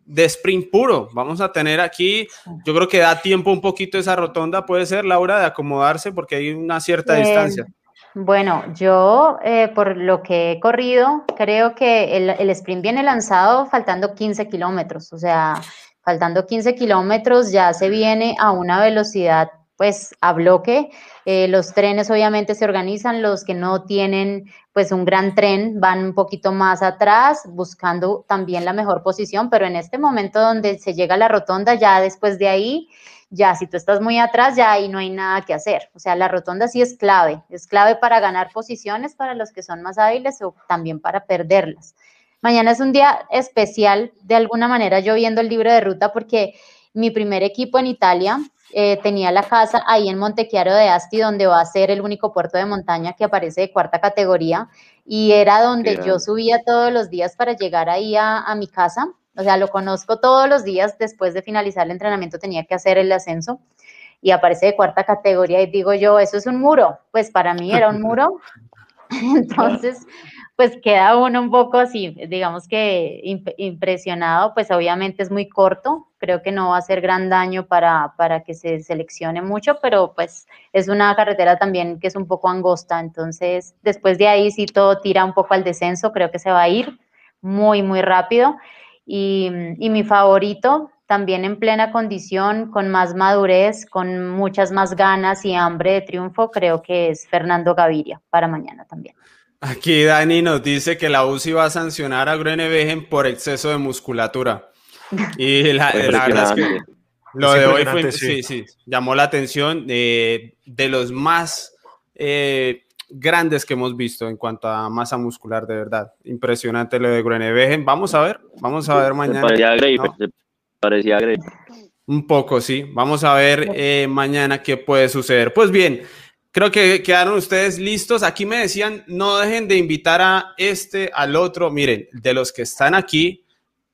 de sprint puro. Vamos a tener aquí, yo creo que da tiempo un poquito esa rotonda, puede ser, Laura, de acomodarse porque hay una cierta distancia. Bueno, yo eh, por lo que he corrido, creo que el, sprint viene lanzado faltando 15 kilómetros, o sea, faltando 15 kilómetros ya se viene a una velocidad pues a bloque. Eh, los trenes obviamente se organizan, los que no tienen pues un gran tren van un poquito más atrás buscando también la mejor posición, pero en este momento donde se llega a la rotonda, ya después de ahí ya si tú estás muy atrás, ya ahí no hay nada que hacer. O sea, la rotonda sí es clave, es clave para ganar posiciones para los que son más hábiles o también para perderlas. Mañana es un día especial, de alguna manera, yo viendo el libro de ruta, porque mi primer equipo en Italia eh, tenía la casa ahí en Montechiaro de Asti, donde va a ser el único puerto de montaña que aparece de cuarta categoría, y era donde yo subía todos los días para llegar ahí a mi casa o sea, lo conozco todos los días, después de finalizar el entrenamiento tenía que hacer el ascenso y aparece de cuarta categoría y digo yo, eso es un muro. Pues para mí era un [LAUGHS] muro. Entonces, pues queda uno un poco así, digamos que impresionado, pues obviamente es muy corto, creo que no va a hacer gran daño para, para que se seleccione mucho, pero pues es una carretera también que es un poco angosta, entonces después de ahí si todo tira un poco al descenso, creo que se va a ir muy, muy rápido. Y, mi favorito, también en plena condición, con más madurez, con muchas más ganas y hambre de triunfo, creo que es Fernando Gaviria para mañana también. Aquí Dani nos dice que la UCI va a sancionar a Groenewegen por exceso de musculatura. Y la, verdad es que lo de hoy fue, sí. sí, llamó la atención de, de los más eh, grandes que hemos visto en cuanto a masa muscular, de verdad. Impresionante lo de Groenewegen. Vamos a ver, vamos a ver mañana. parecía parecía Un poco, sí. Vamos a ver eh, mañana qué puede suceder. Pues bien, creo que quedaron ustedes listos. Aquí me decían, no dejen de invitar a este, al otro. Miren, de los que están aquí,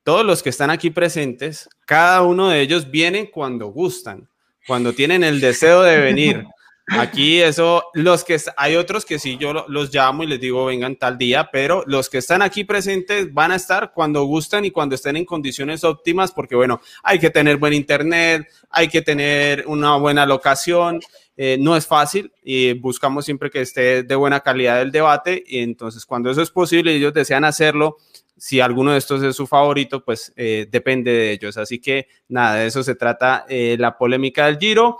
todos los que están aquí presentes, cada uno de ellos viene cuando gustan, cuando tienen el deseo de venir. [LAUGHS] Aquí eso, los que hay otros que sí yo los llamo y les digo vengan tal día, pero los que están aquí presentes van a estar cuando gustan y cuando estén en condiciones óptimas, porque bueno, hay que tener buen internet, hay que tener una buena locación, eh, no es fácil y buscamos siempre que esté de buena calidad el debate y entonces cuando eso es posible y ellos desean hacerlo, si alguno de estos es su favorito, pues eh, depende de ellos. Así que nada, de eso se trata eh, la polémica del Giro.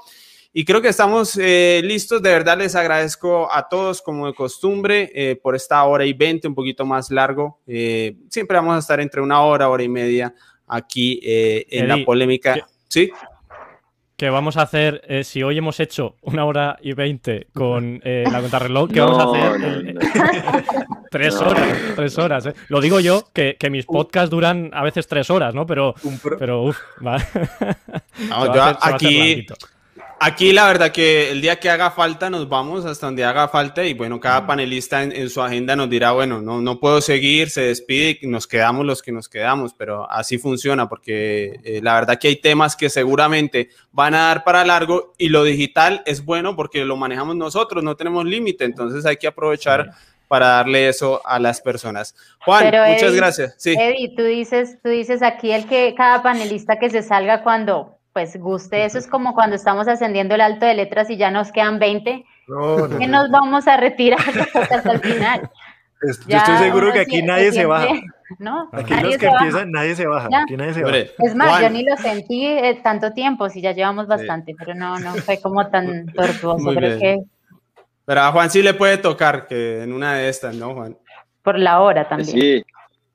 Y creo que estamos eh, listos. De verdad les agradezco a todos, como de costumbre, eh, por esta hora y veinte, un poquito más largo. Eh, siempre vamos a estar entre una hora, hora y media aquí en la polémica. ¿Sí? que vamos a hacer, si hoy hemos hecho una hora y veinte con la contrarreloj, ¿qué [LAUGHS] vamos a hacer? [LAUGHS] tres horas, tres horas. Lo digo yo, que, mis podcasts duran a veces tres horas, ¿no? Pero, pero uff, [LAUGHS] va. yo aquí, Aquí la verdad que el día que haga falta nos vamos hasta donde haga falta y bueno, cada panelista en, su agenda nos dirá, bueno, no, no puedo seguir, se despide y nos quedamos los que nos quedamos, pero así funciona porque eh, la verdad que hay temas que seguramente van a dar para largo y lo digital es bueno porque lo manejamos nosotros, no tenemos límite, entonces hay que aprovechar. para darle eso a las personas. Juan, muchas gracias. Sí. Eddie, tú dices, tú dices aquí el que cada panelista que se salga cuando pues guste. Eso es como cuando estamos ascendiendo el alto de letras y ya nos quedan 20. No, que nos vamos a retirar [LAUGHS] hasta el final. yo estoy seguro que aquí nadie se baja. ¿no? Aquí los que empiezan, nadie se baja. Aquí nadie se baja. Es más, yo ni lo sentí eh, tanto tiempo, si ya llevamos bastante, pero no, no fue como tan tortuoso. Creo que... Pero a Juan sí le puede tocar, que en una de estas, ¿no, Juan? Por la hora también. Sí.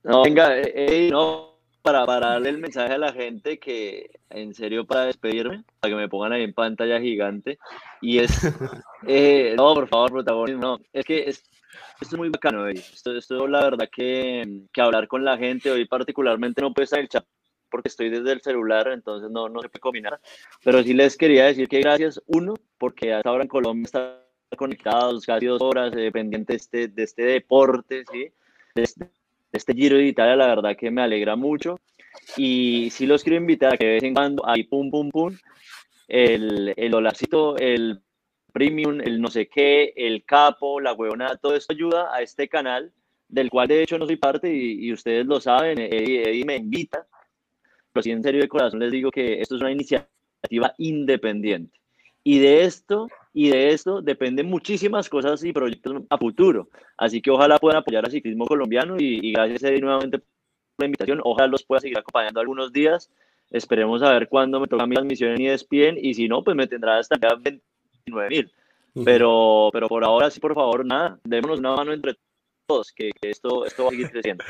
No, venga, eh, no, para, para darle el mensaje a la gente que, en serio, para despedirme, para que me pongan ahí en pantalla gigante, y es, [LAUGHS] eh, no, por favor, protagonismo, no, es que es, esto es muy bacano, esto, esto la verdad que, que hablar con la gente, hoy particularmente no puede estar en el chat porque estoy desde el celular, entonces no, no se puede combinar, pero sí les quería decir que gracias, uno, porque hasta ahora en Colombia está conectados casi dos horas, eh, de este, de este deporte, ¿sí? De este, este Giro de Italia, la verdad que me alegra mucho. Y sí los quiero invitar a que de vez en cuando, ahí pum, pum, pum, el, el dolarcito, el premium, el no sé qué, el capo, la huevona, todo esto ayuda a este canal, del cual de hecho no soy parte y, ustedes lo saben, Eddie, me invita. Pero sí, en serio de corazón les digo que esto es una iniciativa independiente. Y de esto y de esto dependen muchísimas cosas y proyectos a futuro. Así que ojalá puedan apoyar al ciclismo colombiano y, gracias Eddie nuevamente por la invitación. Ojalá los pueda seguir acompañando algunos días. Esperemos a ver cuándo me toca mi transmisión y despiden y si no, pues me tendrá hasta 29 mil. Pero, pero por ahora sí, por favor, nada, démonos una mano entre todos, que, esto, esto va a seguir creciendo.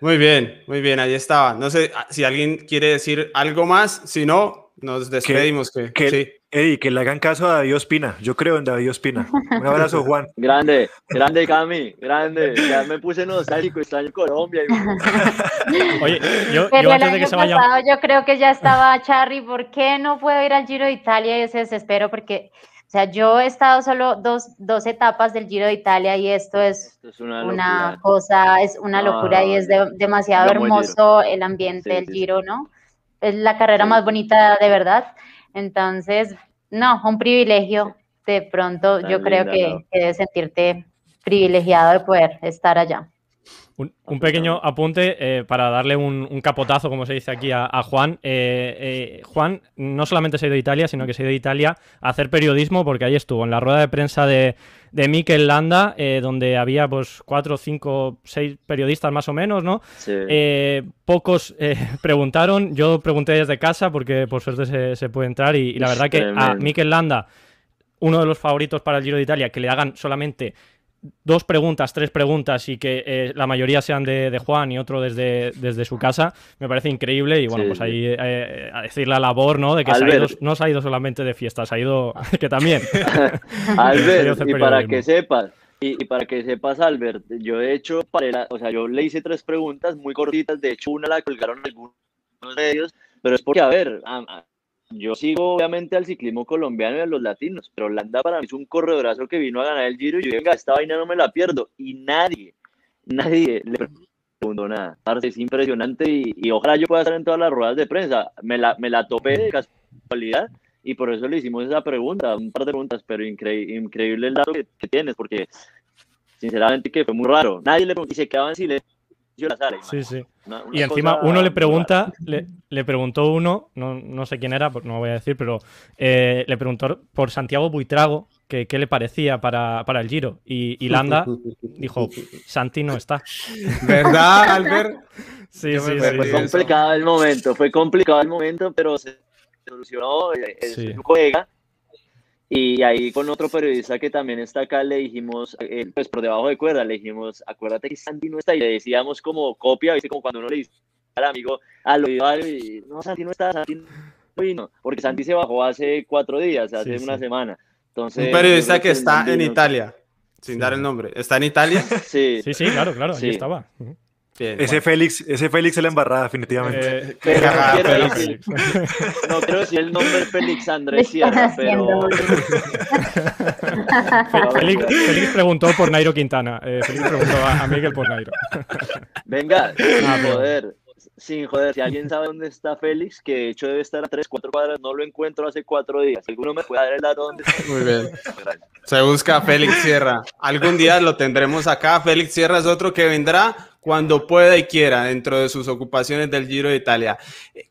Muy bien, muy bien, ahí estaba. No sé si alguien quiere decir algo más, si no, nos despedimos. Que, que, sí. Ey, que le hagan caso a David Ospina. Yo creo en David Ospina. Un abrazo, Juan. [LAUGHS] Grande, grande, Cami, grande. Ya me puse nostálgico, extraño Colombia. [LAUGHS] Oye, yo, yo antes de que se vaya... Pasado, yo creo que ya estaba Charry. ¿Por qué no puedo ir al Giro de Italia? Y ese desespero, porque, o sea, yo he estado solo dos, dos etapas del Giro de Italia y esto es, es una, cosa, es una locura y es demasiado hermoso el ambiente del Giro, ¿no? Es la carrera más bonita de verdad. Entonces, no, un privilegio. De pronto yo creo que, debes sentirte privilegiado de poder estar allá. Un, pequeño apunte eh, para darle un, capotazo, como se dice aquí, a, Juan. Eh, eh, Juan no solamente se ha ido a Italia, sino que se ha ido a Italia a hacer periodismo, porque ahí estuvo en la rueda de prensa de, de Mikel Landa, donde había pues cuatro, cinco, seis periodistas más o menos, ¿no? pocos [LAUGHS] preguntaron, yo pregunté desde casa porque por suerte se, puede entrar y, y la verdad que a Mikel Landa, uno de los favoritos para el Giro de Italia, que le hagan solamente dos preguntas, tres preguntas y que eh, la mayoría sean de, Juan y otro desde, desde su casa, me parece increíble. Y bueno, pues ahí eh, a decir la labor, ¿no? De que no se ha ido solamente de fiestas, ha ido [LAUGHS] que también. [LAUGHS] [LAUGHS] Albert, y para que sepas, y, para que sepas, Albert, yo he hecho, para o sea, yo le hice tres preguntas muy cortitas, de hecho una la colgaron algunos medios, pero es porque, a ver, yo sigo obviamente al ciclismo colombiano y a los latinos, pero Landa para mí es un corredorazo que vino a ganar el Giro y yo, venga, esta vaina no me la pierdo. Y nadie, nadie le preguntó nada. Es impresionante y, ojalá yo pueda estar en todas las ruedas de prensa. Me la, me la topé de casualidad y por eso le hicimos esa pregunta, un par de preguntas, pero increíble el dato que, tienes, porque sinceramente que fue muy raro. Nadie le preguntó y se quedaba en silencio Sí, sí. y encima uno le pregunta, le, le, preguntó uno, no, no, sé quién era, pues no voy a decir, pero eh, le preguntó por Santiago Buitrago que qué le parecía para, para el Giro. Y, y, Landa dijo, Santi no está. ¿Verdad, [LAUGHS] Albert? sí, sí, sí, Fue complicado el momento, fue complicado el momento, pero se solucionó. El, juega y ahí con otro periodista que también está acá le dijimos, eh, pues por debajo de cuerda, le dijimos, acuérdate que Santi no está. Y le decíamos como copia, ¿viste? Como cuando uno le dice al amigo, al oído, y no, Santi no está, Santi no vino. Porque Santi se bajó hace cuatro días, hace una semana. Entonces, Un periodista que está en Italia, sin dar el nombre. ¿Está en Italia? [LAUGHS] sí. Sí, sí, claro, claro, ahí estaba. Ese, Félix, ese Félix es la embarrada, definitivamente. Eh, [LAUGHS] no quiero decir el nombre Félix Andrés Sierra, [LAUGHS] pero. Félix, Félix, preguntó por Nairo Quintana. Eh, Félix preguntó a, Miguel por Nairo. [LAUGHS] Venga, ah, joder sin joder, si alguien sabe dónde está Félix, que de hecho debe estar a 3, 4 cuadras, no lo encuentro hace 4 días. ¿Alguno me puede dar el dato dónde está? Muy bien. Se busca a Félix Sierra. Algún día lo tendremos acá. Félix Sierra es otro que vendrá cuando pueda y quiera dentro de sus ocupaciones del Giro de Italia.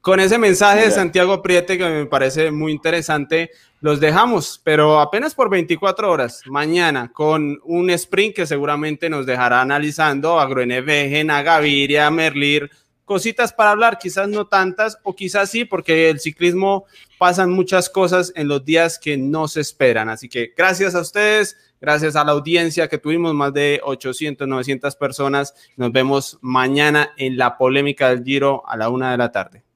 Con ese mensaje de Santiago Priete que me parece muy interesante, los dejamos, pero apenas por 24 horas. Mañana con un sprint que seguramente nos dejará analizando a Groenewegen, a Gaviria, a Merlir, cositas para hablar, quizás no tantas, o quizás sí, porque el ciclismo pasan muchas cosas en los días que no se esperan. Así que gracias a ustedes, gracias a la audiencia que tuvimos, más de 800, 900 personas. Nos vemos mañana en la polémica del Giro a la una de la tarde.